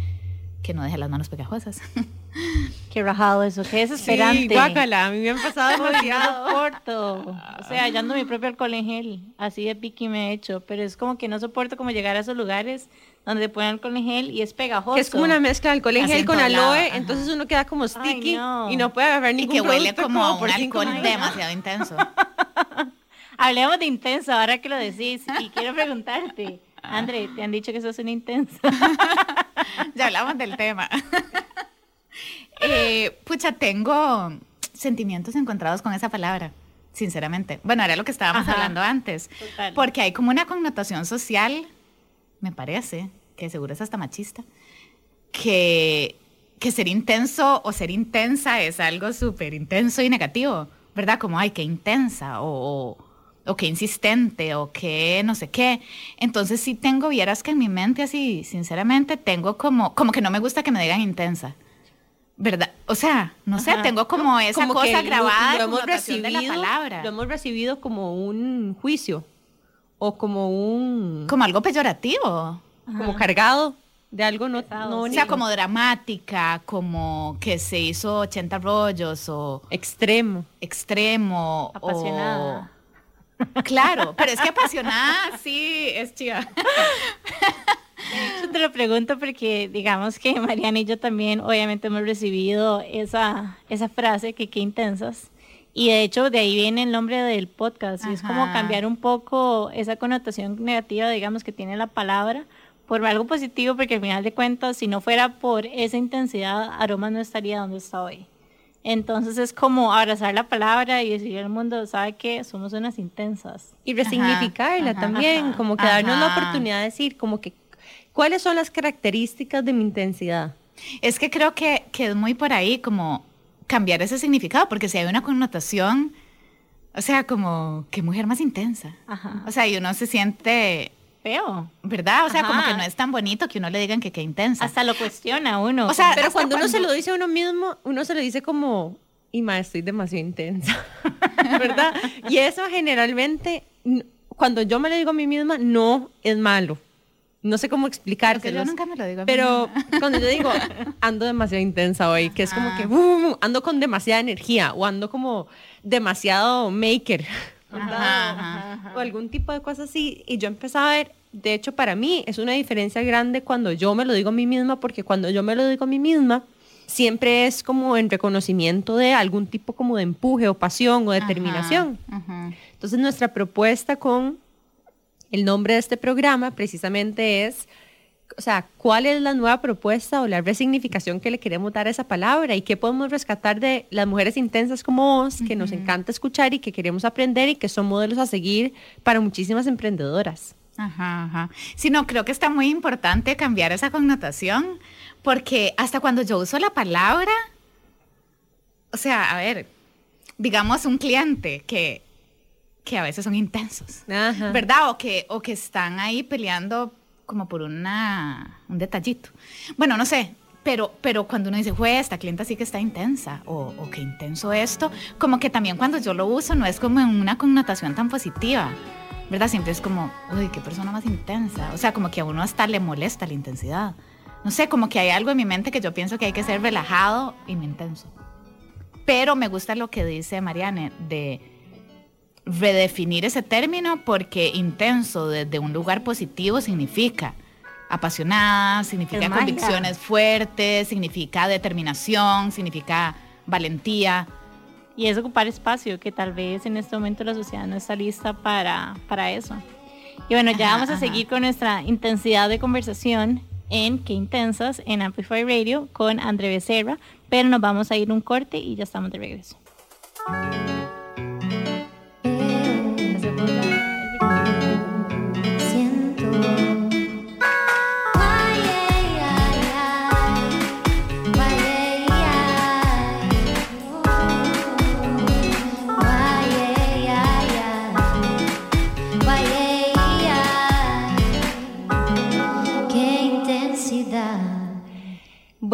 que no deje las manos pegajosas. [LAUGHS] [LAUGHS] Qué rajado eso, qué desesperante. Sí, guácala, a mí me han pasado [LAUGHS] No demasiado. soporto. O sea, yo ando mi propio alcohol en gel. Así de piqui me he hecho. Pero es como que no soporto como llegar a esos lugares donde ponen alcohol en gel y es pegajoso. Que es como una mezcla de alcohol en Así gel con aloe, ajá. entonces uno queda como sticky no. y no puede agarrar Y ningún que huele como a un por alcohol demasiado intenso. [LAUGHS] Hablemos de intenso ahora que lo decís. Y quiero preguntarte, André, ¿te han dicho que sos un intenso? ya hablamos del tema. Eh, pucha, tengo sentimientos encontrados con esa palabra, sinceramente. Bueno, era lo que estábamos Ajá. hablando antes. Total. Porque hay como una connotación social, me parece, que seguro es hasta machista, que, que ser intenso o ser intensa es algo súper intenso y negativo, ¿verdad? Como, ay, qué intensa o, o, o qué insistente o qué no sé qué. Entonces sí tengo, vieras que en mi mente así, sinceramente, tengo como, como que no me gusta que me digan intensa. ¿Verdad? O sea, no sé, tengo como esa Como cosa grabada lo de hemos connotación de la recibido- palabra. Lo hemos recibido como un juicio o como un Como algo peyorativo. como cargado de algo no, O sea, como dramática, como que se hizo 80 rollos o extremo. extremo. Apasionada. O... Claro, pero es que apasionada sí es chiva. [LAUGHS] [LAUGHS] Yo te lo pregunto porque digamos que Mariana y yo también obviamente hemos recibido esa, esa frase que qué intensas. Y de hecho de ahí viene el nombre del podcast. Y es como cambiar un poco esa connotación negativa, digamos, que tiene la palabra por algo positivo, porque al final de cuentas, si no fuera por esa intensidad, Aroma no estaría donde está hoy. Entonces es como abrazar la palabra y decirle al mundo, ¿sabe qué? Somos unas intensas. Y resignificarla ajá, también, ajá, como que darnos la oportunidad de decir como que cuáles son las características de mi intensidad. Es que creo que, que es muy por ahí como cambiar ese significado, porque si hay una connotación, o sea, como que mujer más intensa. Ajá. O sea, y uno se siente, Feo. ¿verdad? O sea, como Ajá. que no es tan bonito que uno le digan que qué intensa. Hasta lo cuestiona uno. O sea, Pero hasta cuando uno se cuando- lo dice a uno mismo, uno se lo dice como, y ma, estoy demasiado intensa, [LAUGHS] ¿verdad? Y eso generalmente, cuando yo me lo digo a mí misma, no es malo. No sé cómo explicárselo. yo nunca me lo digo Pero cuando yo digo, [LAUGHS] ando demasiado intensa hoy, que es como Ajá. que uh, ando con demasiada energía o ando como demasiado maker. Ajá, ajá. o algún tipo de cosas así. Y yo empecé a ver, de hecho para mí es una diferencia grande cuando yo me lo digo a mí misma, porque cuando yo me lo digo a mí misma, siempre es como en reconocimiento de algún tipo como de empuje o pasión o determinación. Ajá. Entonces nuestra propuesta con el nombre de este programa precisamente es, o sea, cuál es la nueva propuesta o la resignificación que le queremos dar a esa palabra y qué podemos rescatar de las mujeres intensas como vos, que nos encanta escuchar y que queremos aprender y que son modelos a seguir para muchísimas emprendedoras. Ajá, ajá. Sí, no, creo que está muy importante cambiar esa connotación, porque hasta cuando yo uso la palabra, o sea, a ver, digamos un cliente que, que a veces son intensos, Ajá. ¿verdad? O que, o que están ahí peleando como por una, un detallito. Bueno, no sé, pero, pero cuando uno dice, güey, esta clienta sí que está intensa, o, o qué intenso esto, como que también cuando yo lo uso no es como en una connotación tan positiva, ¿verdad? Siempre es como, uy, qué persona más intensa. O sea, como que a uno hasta le molesta la intensidad. No sé, como que hay algo en mi mente que yo pienso que hay que ser relajado y no intenso. Pero me gusta lo que dice Mariane de redefinir ese término porque intenso desde un lugar positivo significa apasionada, significa convicciones fuertes, significa determinación, significa valentía. Y es ocupar espacio, que tal vez en este momento la sociedad no está lista para, para eso. Y bueno, ya Ajá, vamos a ajá. seguir con nuestra intensidad de conversación en Qué Intensas, en Amplify Radio, con André Becerra, pero nos vamos a ir un corte y ya estamos de regreso.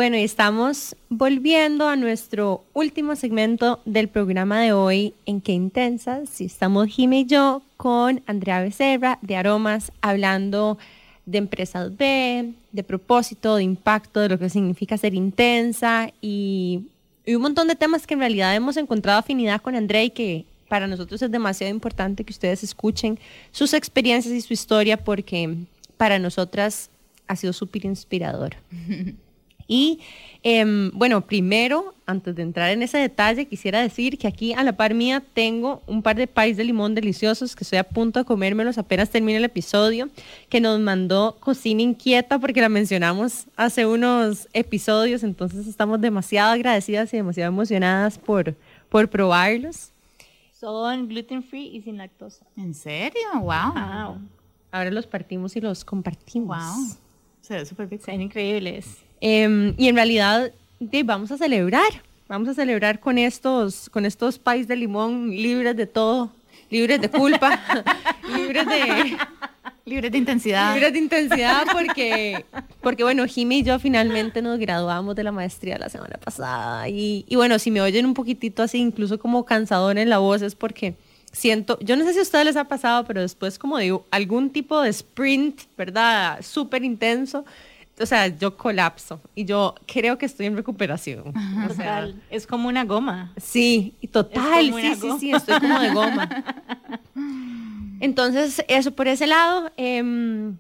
Bueno, y estamos volviendo a nuestro último segmento del programa de hoy, en Qué Intensas. Si estamos Jimmy y yo con Andrea Becerra de Aromas, hablando de empresas B, de propósito, de impacto, de lo que significa ser intensa y, y un montón de temas que en realidad hemos encontrado afinidad con Andrea y que para nosotros es demasiado importante que ustedes escuchen sus experiencias y su historia porque para nosotras ha sido súper inspirador. [LAUGHS] Y em, bueno, primero, antes de entrar en ese detalle, quisiera decir que aquí a la par mía tengo un par de pais de limón deliciosos que estoy a punto de comérmelos apenas termine el episodio, que nos mandó Cocina Inquieta porque la mencionamos hace unos episodios, entonces estamos demasiado agradecidas y demasiado emocionadas por, por probarlos. Son gluten free y sin lactosa. ¿En serio? Wow. Wow. Ahora los partimos y los compartimos. Wow. Se ve súper bien. Son increíbles. Em, y en realidad de, vamos a celebrar, vamos a celebrar con estos, con estos pais de limón libres de todo, libres de culpa, [LAUGHS] libres de, Libres de intensidad. libres de intensidad, porque, porque bueno, Jimmy y yo finalmente nos graduamos de la maestría la semana pasada. Y, y bueno, si me oyen un poquitito así, incluso como cansador en la voz, es porque siento, yo no sé si a ustedes les ha pasado, pero después como digo, algún tipo de sprint, ¿verdad? Súper intenso. O sea, yo colapso y yo creo que estoy en recuperación. O sea, Total. Es como una goma. Sí, y total, sí, sí, goma. sí, estoy como de goma. [LAUGHS] Entonces, eso por ese lado. em,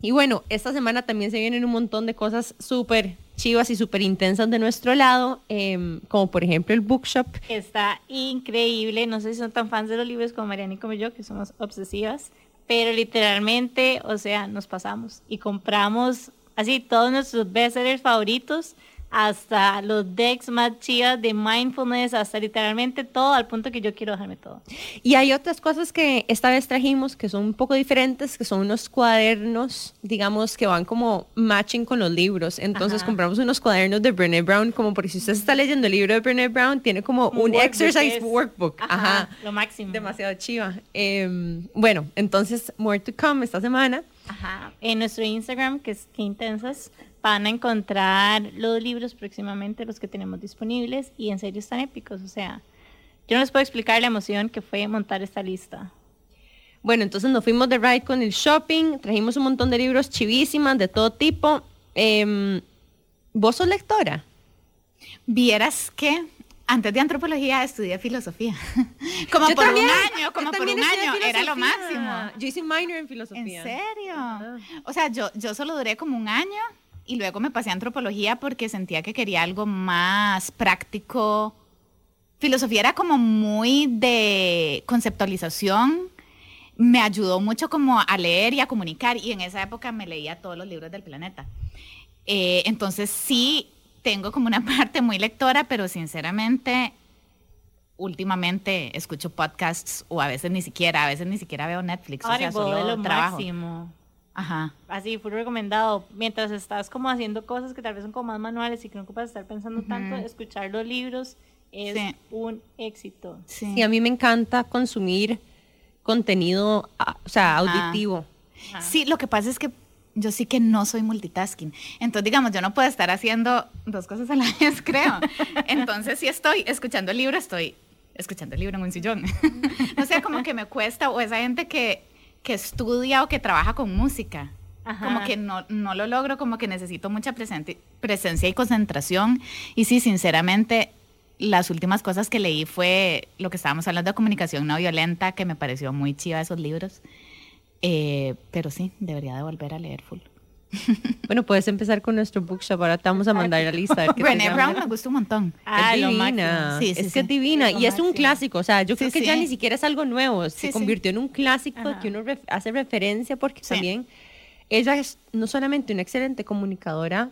y bueno, esta semana también se vienen un montón de cosas súper chivas y súper intensas de nuestro lado, em, como por ejemplo el bookshop. Está increíble. No sé si son tan fans de los libros como Mariana y como yo, que somos obsesivas. Pero literalmente, o sea, nos pasamos y compramos así todos nuestros bestsellers favoritos, hasta los decks más chivas de mindfulness, hasta literalmente todo, al punto que yo quiero dejarme todo. Y hay otras cosas que esta vez trajimos que son un poco diferentes, que son unos cuadernos, digamos, que van como matching con los libros. Entonces Ajá. compramos unos cuadernos de Brené Brown, como porque si usted está leyendo el libro de Brené Brown, tiene como un, workbook exercise es- workbook. Ajá, Ajá. Lo máximo. Demasiado chiva. Em, bueno, entonces, more to come esta semana. Ajá. En nuestro Instagram, que es que intensas, van a encontrar los libros próximamente, los que tenemos disponibles, y en serio están épicos. O sea, yo no les puedo explicar la emoción que fue montar esta lista. Bueno, entonces nos fuimos de ride con el shopping, trajimos un montón de libros chivísimas de todo tipo. Em, ¿Vos sos lectora? Vieras que antes de antropología estudié filosofía. [LAUGHS] como Yo por también, un año, como por un año. Era lo máximo. Yo hice minor en ¿En filosofía. serio? O sea, yo, yo solo duré como un año y luego me pasé a antropología porque sentía que quería algo más práctico. Filosofía era como muy de conceptualización. Me ayudó mucho como a leer y a comunicar y en esa época me leía todos los libros del planeta. Eh, entonces sí tengo como una [LAUGHS] parte muy lectora, pero sinceramente últimamente escucho podcasts o a veces ni siquiera, a veces ni siquiera veo Netflix, o sea, Audible solo lo trabajo. máximo. Ajá. Así, fue recomendado. Mientras estás como haciendo cosas que tal vez son como más manuales y que no ocupas estar pensando tanto, escuchar los libros es Sí. un éxito. Sí. Sí, a mí me encanta consumir contenido, ah, o sea, Ajá. auditivo. Sí, lo que pasa es que yo sí que no soy multitasking. Entonces, digamos, yo no puedo estar haciendo dos cosas a la [LAUGHS] vez, creo. Entonces, si estoy escuchando el libro, estoy escuchando el libro en un sillón. [LAUGHS] o sea, como que me cuesta, o esa gente que, que estudia o que trabaja con música. Ajá. Como que no, no lo logro, como que necesito mucha presente- presencia y concentración. Y sí, sinceramente, las últimas cosas que leí fue lo que estábamos hablando de comunicación no violenta, que me pareció muy chiva esos libros. Eh, pero sí, debería de volver a leer full. [LAUGHS] Bueno, puedes empezar con nuestro bookshop. Ahora te vamos a mandar la lista. llama. Brown me gusta un montón. Ah, es divina. Sí, sí, es sí. que es divina. Y es un clásico. O sea, yo creo que ya ni siquiera es algo nuevo. Se convirtió en un clásico Ajá. que uno ref- hace referencia porque también ella es no solamente una excelente comunicadora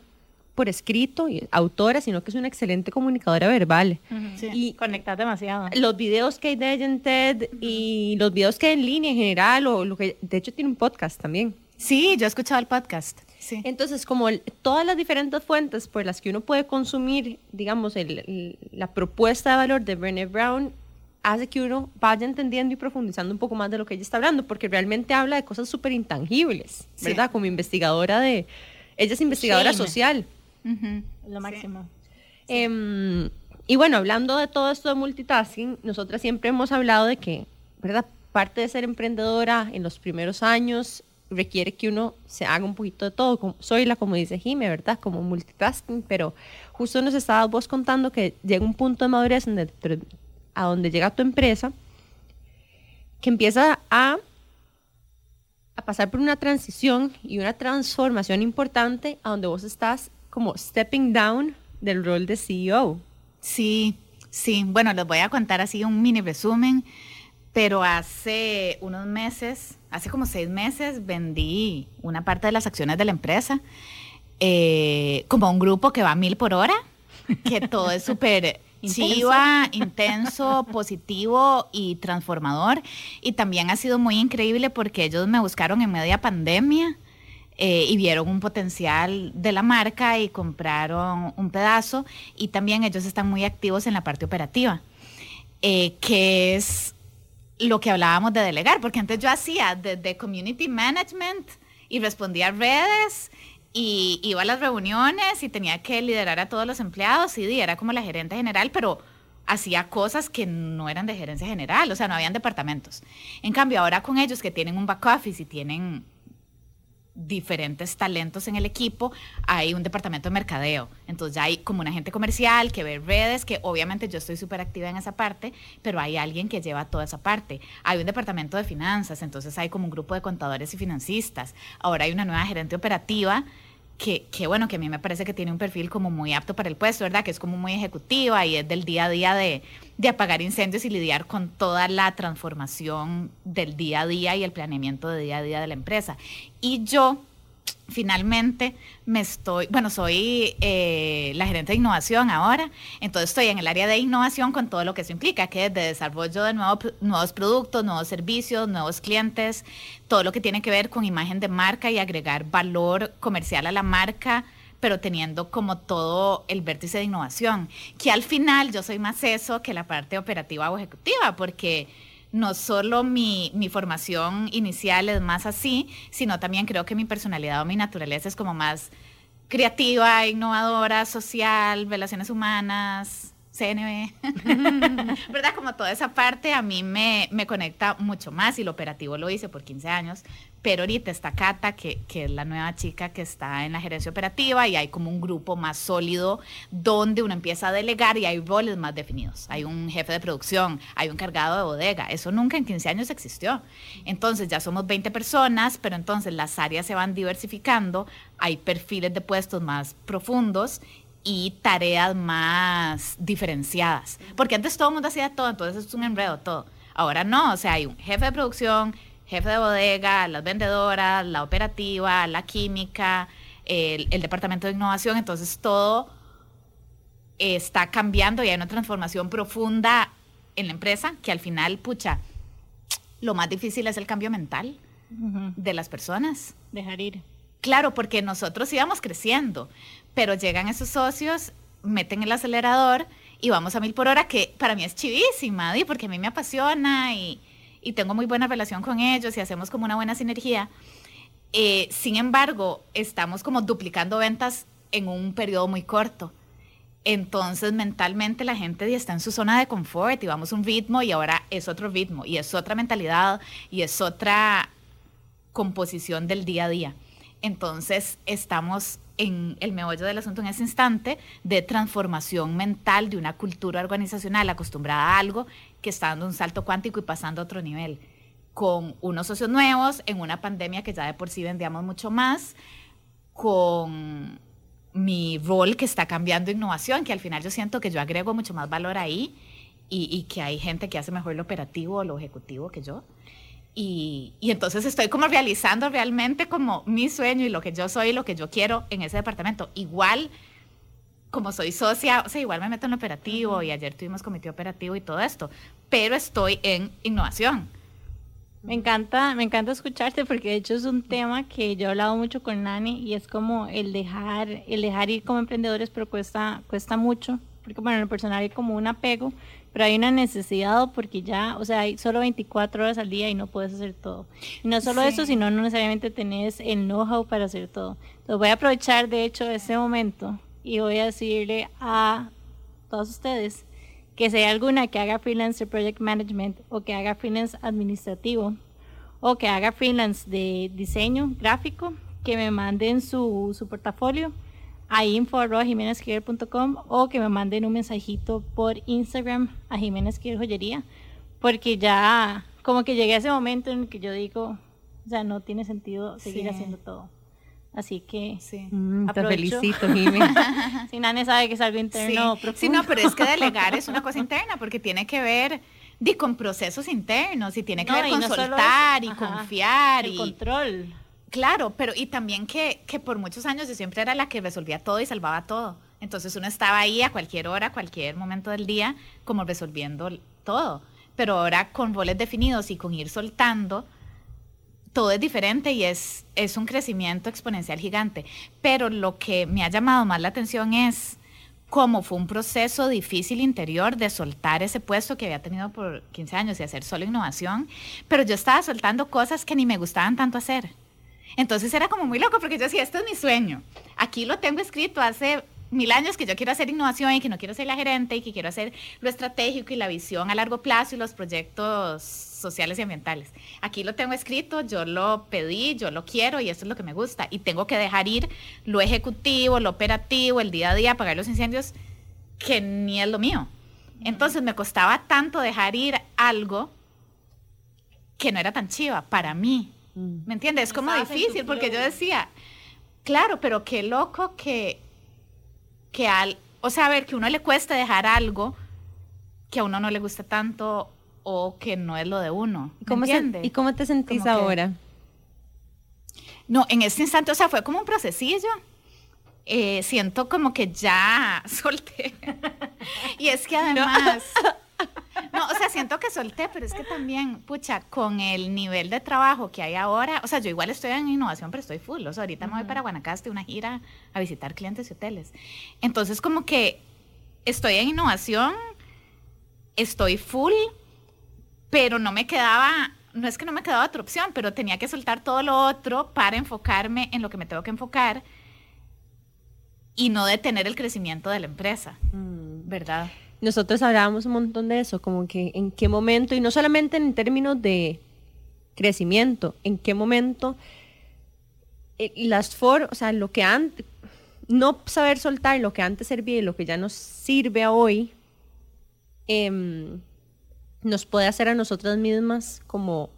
por escrito y autora, sino que es una excelente comunicadora verbal. Sí. Y Conectar demasiado. los videos que hay de ella en TED y los videos que hay en línea en general, o lo que de hecho tiene un podcast también. Sí, yo he escuchado el podcast. Sí. Entonces, como el- todas las diferentes fuentes por las que uno puede consumir, digamos, el- el- la propuesta de valor de Brené Brown, hace que uno vaya entendiendo y profundizando un poco más de lo que ella está hablando, porque realmente habla de cosas súper intangibles, Sí. ¿verdad? Como investigadora de... Ella es investigadora Shame. social. Lo máximo. Em, y bueno, hablando de todo esto de multitasking, nosotras siempre hemos hablado de que, ¿verdad? Parte de ser emprendedora en los primeros años requiere que uno se haga un poquito de todo. Soy la, como dice Jime, ¿verdad? Como multitasking, pero justo nos estabas vos contando que llega un punto de madurez pero- a donde llega tu empresa que empieza a, a pasar por una transición y una transformación importante a donde vos estás como stepping down del rol de CEO. Sí, sí. Bueno, les voy a contar así un mini resumen, pero hace unos meses, hace como seis meses, vendí una parte de las acciones de la empresa eh, como un grupo que va a mil por hora, que todo es súper [LAUGHS] chiva, intenso, positivo y transformador. Y también ha sido muy increíble porque ellos me buscaron en media pandemia eh, y vieron un potencial de la marca y compraron un pedazo. Y también ellos están muy activos en la parte operativa, eh, que es lo que hablábamos de delegar, porque antes yo hacía desde community management y respondía a redes y iba a las reuniones y tenía que liderar a todos los empleados y era como la gerente general, pero hacía cosas que no eran de gerencia general, o sea, no habían departamentos. En cambio, ahora con ellos que tienen un back office y tienen diferentes talentos en el equipo, hay un departamento de mercadeo. Entonces ya hay como un agente comercial que ve redes, que obviamente yo estoy súper activa en esa parte, pero hay alguien que lleva toda esa parte. Hay un departamento de finanzas, entonces hay como un grupo de contadores y financistas. Ahora hay una nueva gerente operativa que, que, bueno, que a mí me parece que tiene un perfil como muy apto para el puesto, ¿verdad? Que es como muy ejecutiva y es del día a día de, de apagar incendios y lidiar con toda la transformación del día a día y el planeamiento de día a día de la empresa. Y yo, finalmente, me estoy, bueno, soy eh, la gerente de innovación ahora, entonces estoy en el área de innovación con todo lo que eso implica, que es de desarrollo de nuevo- nuevos productos, nuevos servicios, nuevos clientes, todo lo que tiene que ver con imagen de marca y agregar valor comercial a la marca pero teniendo como todo el vértice de innovación, que al final yo soy más eso que la parte operativa o ejecutiva, porque no solo mi, mi formación inicial es más así, sino también creo que mi personalidad o mi naturaleza es como más creativa, innovadora, social, relaciones humanas, CNB, [LAUGHS] ¿verdad? Como toda esa parte a mí me, me conecta mucho más y lo operativo lo hice por 15 años, pero ahorita está Cata, que, que es la nueva chica que está en la gerencia operativa y hay como un grupo más sólido donde uno empieza a delegar y hay roles más definidos. Hay un jefe de producción, hay un cargado de bodega. Eso nunca en 15 años existió. Entonces ya somos 20 personas, pero entonces las áreas se van diversificando, hay perfiles de puestos más profundos y tareas más diferenciadas. Porque antes todo el mundo hacía todo, entonces es un enredo todo. Ahora no, o sea, hay un jefe de producción, jefe de bodega, las vendedoras, la operativa, la química, el, el departamento de innovación, entonces todo está cambiando y hay una transformación profunda en la empresa que al final, pucha, lo más difícil es el cambio mental de las personas. Dejar ir. Claro, porque nosotros íbamos creciendo, pero llegan esos socios, meten el acelerador y vamos a mil por hora, que para mí es chivísima, ¿di? porque a mí me apasiona y, y tengo muy buena relación con ellos y hacemos como una buena sinergia. Eh, sin embargo, estamos como duplicando ventas en un periodo muy corto. Entonces, mentalmente la gente ya está en su zona de confort y vamos un ritmo y ahora es otro ritmo y es otra mentalidad y es otra composición del día a día. Entonces, estamos en el meollo del asunto en ese instante de transformación mental de una cultura organizacional acostumbrada a algo que está dando un salto cuántico y pasando a otro nivel, con unos socios nuevos, en una pandemia que ya de por sí vendíamos mucho más, con mi rol que está cambiando innovación, que al final yo siento que yo agrego mucho más valor ahí y, y que hay gente que hace mejor lo operativo o lo ejecutivo que yo. Y, y entonces estoy como realizando realmente como mi sueño y lo que yo soy y lo que yo quiero en ese departamento. Igual, como soy socia, o sea, igual me meto en lo operativo y ayer tuvimos comité operativo y todo esto, pero estoy en innovación. Me encanta, me encanta escucharte porque de hecho es un tema que yo he hablado mucho con Nani y es como el dejar, el dejar ir como emprendedores, pero cuesta, cuesta mucho, porque bueno, en el personal hay como un apego, pero hay una necesidad porque ya, o sea, hay solo 24 horas al día y no puedes hacer todo. Y no solo Sí. eso, sino no necesariamente tenés el know-how para hacer todo. Entonces voy a aprovechar de hecho ese momento y voy a decirle a todos ustedes que si hay alguna que haga freelance de project management o que haga freelance administrativo o que haga freelance de diseño gráfico, que me manden su, su portafolio a info.jimenezquiller.com o que me manden un mensajito por Instagram a Jiménez Quiller Joyería, porque ya como que llegué a ese momento en el que yo digo, o sea, no tiene sentido seguir Sí. haciendo todo. Así que Sí. Mm, te felicito, [LAUGHS] Jimmy. si Nane sabe que es algo Sí. interno Sí, profundo. no, pero es que delegar es una [LAUGHS] cosa interna porque tiene que ver di, con procesos internos y tiene que No, ver con no soltar y ajá, confiar el y control. Claro, pero y también que, que por muchos años yo siempre era la que resolvía todo y salvaba todo. Entonces uno estaba ahí a cualquier hora, a cualquier momento del día, como resolviendo todo. Pero ahora con roles definidos y con ir soltando, todo es diferente y es, es un crecimiento exponencial gigante. Pero lo que me ha llamado más la atención es cómo fue un proceso difícil interior de soltar ese puesto que había tenido por 15 años y hacer solo innovación, pero yo estaba soltando cosas que ni me gustaban tanto hacer. Entonces era como muy loco porque yo decía, este es mi sueño. Aquí lo tengo escrito hace mil años que yo quiero hacer innovación y que no quiero ser la gerente y que quiero hacer lo estratégico y la visión a largo plazo y los proyectos sociales y ambientales. Aquí lo tengo escrito, yo lo pedí, yo lo quiero y esto es lo que me gusta. Y tengo que dejar ir lo ejecutivo, lo operativo, el día a día, apagar los incendios, que ni es lo mío. Entonces me costaba tanto dejar ir algo que no era tan chiva para mí. ¿Me entiendes? Es como difícil porque yo decía, claro, pero qué loco que, que al, o sea, a ver, que uno le cueste dejar algo que a uno no le gusta tanto o que no es lo de uno. ¿Y ¿me cómo, se- entiende? ¿Y cómo te sentís Como que- ahora? No, en este instante, o sea, fue como un procesillo. Eh, siento como que ya [LAUGHS] solté. y es que además... No, [LAUGHS] [LAUGHS] o sea, siento que solté, pero es que también, pucha, con el nivel de trabajo que hay ahora, o sea, yo igual estoy en innovación, pero estoy full. O sea, ahorita me voy para Guanacaste, una gira a visitar clientes y hoteles. Entonces, como que estoy en innovación, estoy full, pero no me quedaba, no es que no me quedaba otra opción, pero tenía que soltar todo lo otro para enfocarme en lo que me tengo que enfocar y no detener el crecimiento de la empresa, ¿verdad? Nosotros hablábamos un montón de eso, como que en qué momento, y no solamente en términos de crecimiento, en qué momento eh, las for, o sea, lo que antes, no saber soltar lo que antes servía y lo que ya nos sirve a hoy, em, nos puede hacer a nosotras mismas como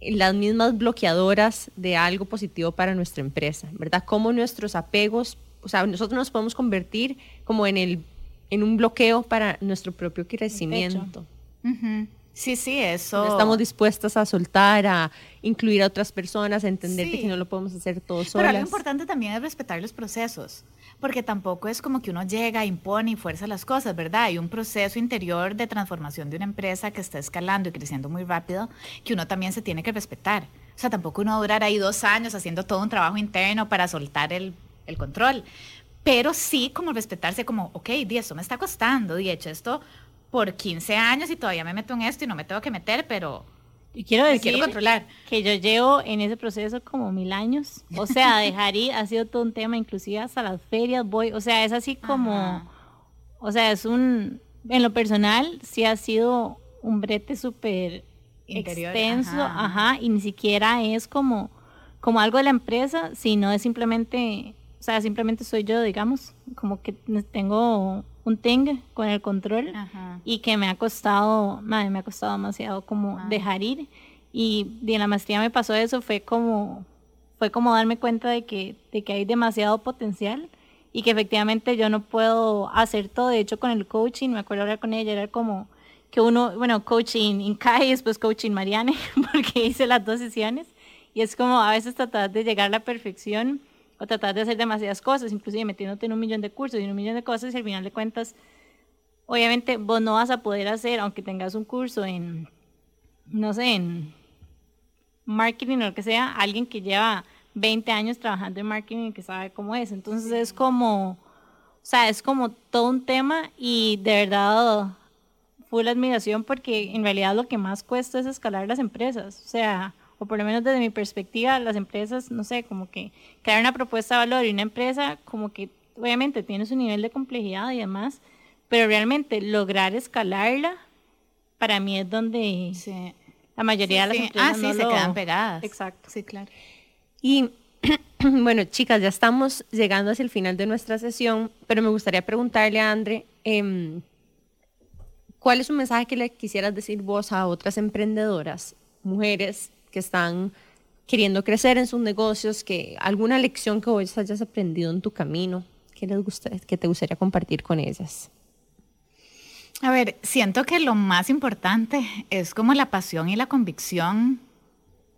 las mismas bloqueadoras de algo positivo para nuestra empresa, ¿verdad? Cómo nuestros apegos, o sea, nosotros nos podemos convertir como en el en un bloqueo para nuestro propio crecimiento. Sí, sí, eso. No Estamos dispuestas a soltar, a incluir a otras personas, a entender de Sí. que no lo podemos hacer todos Pero solas. algo importante también es respetar los procesos, porque tampoco es como que uno llega, impone y fuerza las cosas, ¿verdad? Hay un proceso interior de transformación de una empresa que está escalando y creciendo muy rápido, que uno también se tiene que respetar. O sea, tampoco uno va a durar ahí dos años haciendo todo un trabajo interno para soltar el, el control. Pero sí como respetarse como, ok, di, esto me está costando, di, he hecho esto por 15 años y todavía me meto en esto y no me tengo que meter, pero Y quiero decir quiero controlar. que yo llevo en ese proceso como mil años. O sea, [LAUGHS] dejar ir ha sido todo un tema, inclusive hasta las ferias voy. O sea, es así como, Ajá. o sea, es un, en lo personal, sí ha sido un brete súper extenso, ajá. ajá. y ni siquiera es como, como algo de la empresa, sino es simplemente, o sea, simplemente soy yo, digamos, como que tengo un thing con el control Ajá. y que me ha costado, madre, me ha costado demasiado como Ah. dejar ir y de la maestría me pasó eso, fue como fue como darme cuenta de que de que hay demasiado potencial y que efectivamente yo no puedo hacer todo, de hecho con el coaching, me acuerdo hablar con ella, era como que uno, bueno, coaching Incai y después coaching Mariane, [LAUGHS] porque hice las dos sesiones y es como a veces tratar de llegar a la perfección o tratar de hacer demasiadas cosas, inclusive metiéndote en un millón de cursos y en un millón de cosas y al final de cuentas obviamente vos no vas a poder hacer, aunque tengas un curso en, no sé, en marketing o lo que sea, alguien que lleva 20 años trabajando en marketing y que sabe cómo es. Entonces es como, o sea, es como todo un tema y de verdad full admiración porque en realidad lo que más cuesta es escalar las empresas. O sea, o por lo menos desde mi perspectiva, las empresas, no sé, como que crear una propuesta de valor y una empresa como que obviamente tiene su nivel de complejidad y demás, pero realmente lograr escalarla, para mí es donde Sí. la mayoría de las sí. Ah, empresas sí, no se lo- quedan pegadas. Exacto. Sí, claro. Y [CLEARS THROAT] bueno, chicas, ya estamos llegando hacia el final de nuestra sesión, pero me gustaría preguntarle a Andre, em, ¿cuál es un mensaje que le quisieras decir vos a otras emprendedoras, mujeres que están queriendo crecer en sus negocios, que alguna lección que vos hayas aprendido en tu camino, que, les gusta, que te gustaría compartir con ellas? A ver, siento que lo más importante es como la pasión y la convicción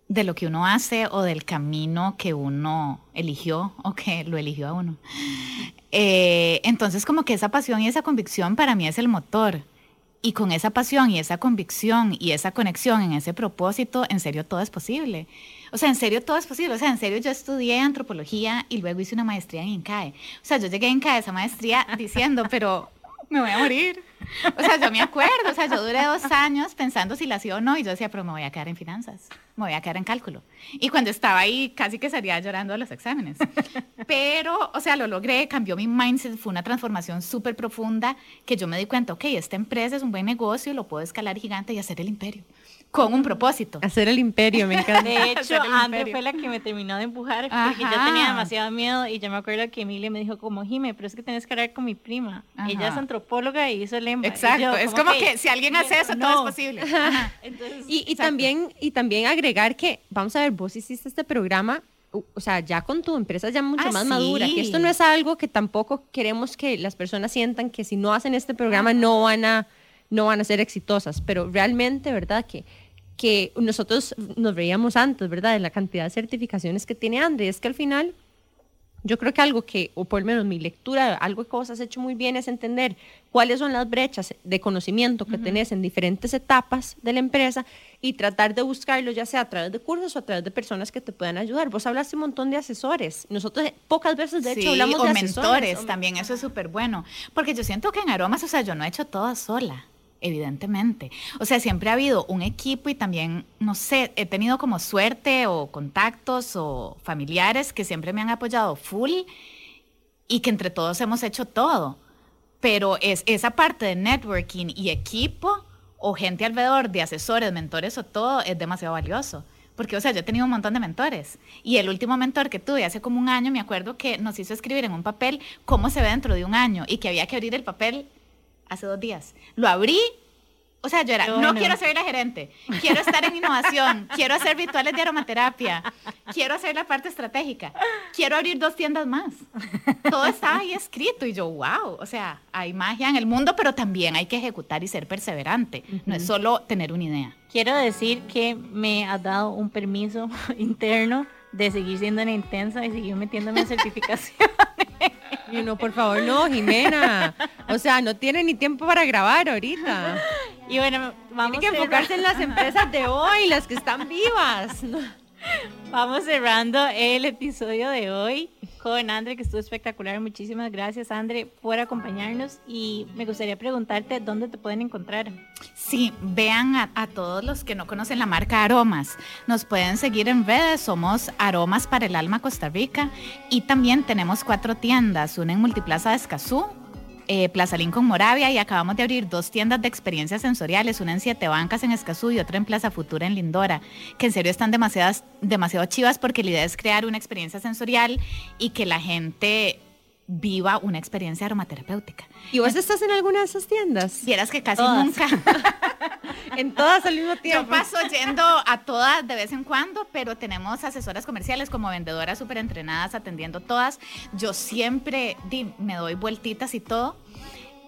de lo que uno hace o del camino que uno eligió o que lo eligió a uno. Eh, entonces como que esa pasión y esa convicción para mí es el motor. Y con esa pasión y esa convicción y esa conexión en ese propósito, en serio todo es posible. O sea, en serio todo es posible. O sea, en serio yo estudié antropología y luego hice una maestría en INCAE. O sea, yo llegué a INCAE esa maestría diciendo, [LAUGHS] pero me voy a morir. O sea, yo me acuerdo, o sea, yo duré dos años pensando si la hacía o no y yo decía, pero me voy a quedar en finanzas, me voy a quedar en cálculo. Y cuando estaba ahí casi que salía llorando a los exámenes. Pero, o sea, lo logré, cambió mi mindset, fue una transformación súper profunda que yo me di cuenta, ok, esta empresa es un buen negocio, lo puedo escalar gigante y hacer el imperio con un propósito. Hacer el imperio, me encanta. [LAUGHS] De hecho, imperio. fue la que me terminó de empujar porque yo Ajá. tenía demasiado miedo y yo me acuerdo que Emilia me dijo como, Jime, pero es que tenés que hablar con mi prima. Ella es antropóloga y hizo el EMBA. Exacto, yo, es como que si alguien hace eso, No. todo es posible. Ajá. Entonces, Y, también, y también agregar que, vamos a ver, vos hiciste este programa, o, sea, ya con tu empresa ya mucho Ah, más madura, que esto no es algo que tampoco queremos que las personas sientan que si no hacen este programa no van a, no van a ser exitosas, pero realmente, ¿verdad? Que, que nosotros nos veíamos antes, ¿verdad? De la cantidad de certificaciones que tiene Andre, es que al final yo creo que algo que, o por lo menos mi lectura, algo que vos has hecho muy bien es entender cuáles son las brechas de conocimiento que tenés en diferentes etapas de la empresa y tratar de buscarlo ya sea a través de cursos o a través de personas que te puedan ayudar. Vos hablaste un montón de asesores. Nosotros pocas veces, de hecho, hablamos o de mentores asesores. también, eso es súper bueno. Porque yo siento que en aromas, o sea, yo no he hecho todo sola, evidentemente. O sea, siempre ha habido un equipo y también, no sé, he tenido como suerte o contactos o familiares que siempre me han apoyado full y que entre todos hemos hecho todo. Pero es esa parte de networking y equipo o gente alrededor de asesores, mentores o todo es demasiado valioso. Porque, o sea, yo he tenido un montón de mentores. Y el último mentor que tuve hace como un año, me acuerdo que nos hizo escribir en un papel cómo se ve dentro de un año y que había que abrir el papel hace dos días. Lo abrí. O sea, yo era, no bueno. quiero ser la gerente, quiero estar en innovación, [LAUGHS] quiero hacer rituales de aromaterapia, quiero hacer la parte estratégica, quiero abrir dos tiendas más. Todo estaba ahí escrito y yo, wow, o sea, hay magia en el mundo, pero también hay que ejecutar y ser perseverante. No es solo tener una idea. quiero decir que me has dado un permiso [LAUGHS] interno de seguir siendo una intensa y seguir metiéndome en [LAUGHS] certificación. Y uno, por favor, no, Jimena. O sea, no tiene ni tiempo para grabar ahorita. y bueno, vamos Tiene que enfocarse en las empresas de hoy, las que están vivas. Vamos cerrando el episodio de hoy con Andre, que estuvo espectacular. Muchísimas gracias, Andre, por acompañarnos. Y me gustaría preguntarte dónde te pueden encontrar. Sí, vean a, a todos los que no conocen la marca Aromas. Nos pueden seguir en redes, somos Aromas para el Alma Costa Rica y también tenemos cuatro tiendas, una en Multiplaza de Escazú, eh, Plaza Lincoln Moravia y acabamos de abrir dos tiendas de experiencias sensoriales, una en Siete Bancas en Escazú y otra en Plaza Futura en Lindora, que en serio están demasiadas, demasiado chivas porque la idea es crear una experiencia sensorial y que la gente viva una experiencia aromaterapéutica. ¿Y vos estás en alguna de esas tiendas? Vieras que casi Todas. nunca. [LAUGHS] En todas al mismo Yo tiempo. paso yendo a todas de vez en cuando, pero tenemos asesoras comerciales como vendedoras súper entrenadas atendiendo todas. Yo siempre di, me doy vueltitas y todo.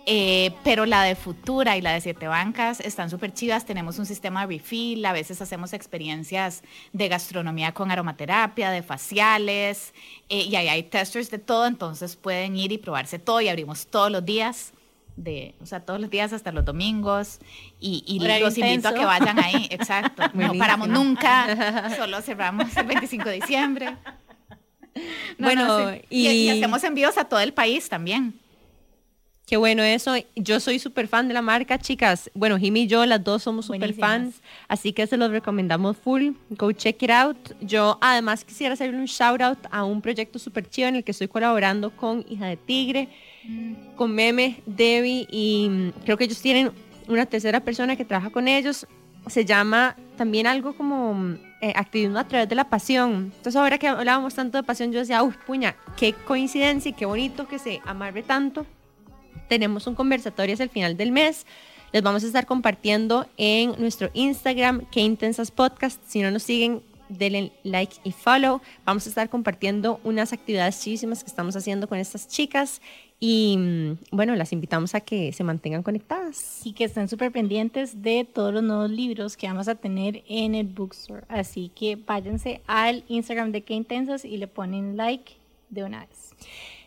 Eh, pero la de Futura y la de Siete Bancas están súper chivas. Tenemos un sistema de refill. A veces hacemos experiencias de gastronomía con aromaterapia, de faciales. eh, y ahí hay testers de todo. Entonces pueden ir y probarse todo. Y abrimos todos los días. De, o sea, todos los días hasta los domingos. Y, y los invito a que vayan ahí. [LAUGHS] Exacto. No paramos nunca. [LAUGHS] Solo cerramos el 25 de diciembre. No, Bueno, no, sí. y, y y- hacemos envíos a todo el país también. Qué bueno eso. Yo soy súper fan de la marca, chicas. Bueno, Jimmy y yo, las dos somos súper fans, así que se los recomendamos full. Go check it out. Yo además quisiera hacerle un shout out a un proyecto súper chido en el que estoy colaborando con Hija de Tigre, con Meme, Debbie y mm, creo que ellos tienen una tercera persona que trabaja con ellos. Se llama también algo como mm, eh, activismo a través de la pasión. Entonces ahora que hablábamos tanto de pasión, yo decía, uy, puña, qué coincidencia y qué bonito que se amarre tanto tenemos un conversatorio hacia el final del mes. Les vamos a estar compartiendo en nuestro Instagram, que intensas podcast. Si no nos siguen, denle like y follow. Vamos a estar compartiendo unas actividades chidísimas que estamos haciendo con estas chicas. Y mm, bueno, las invitamos a que se mantengan conectadas. Y que estén súper pendientes de todos los nuevos libros que vamos a tener en el bookstore. Así que váyanse al Instagram de Qué Intensas y le ponen like de una vez.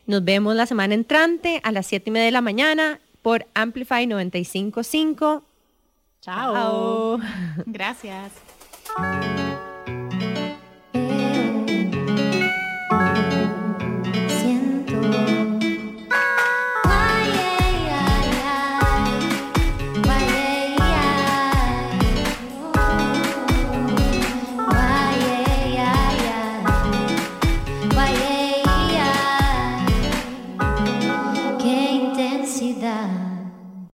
Nos vemos la semana entrante a las 7 y media de la mañana por Amplify 955. Chao. Gracias.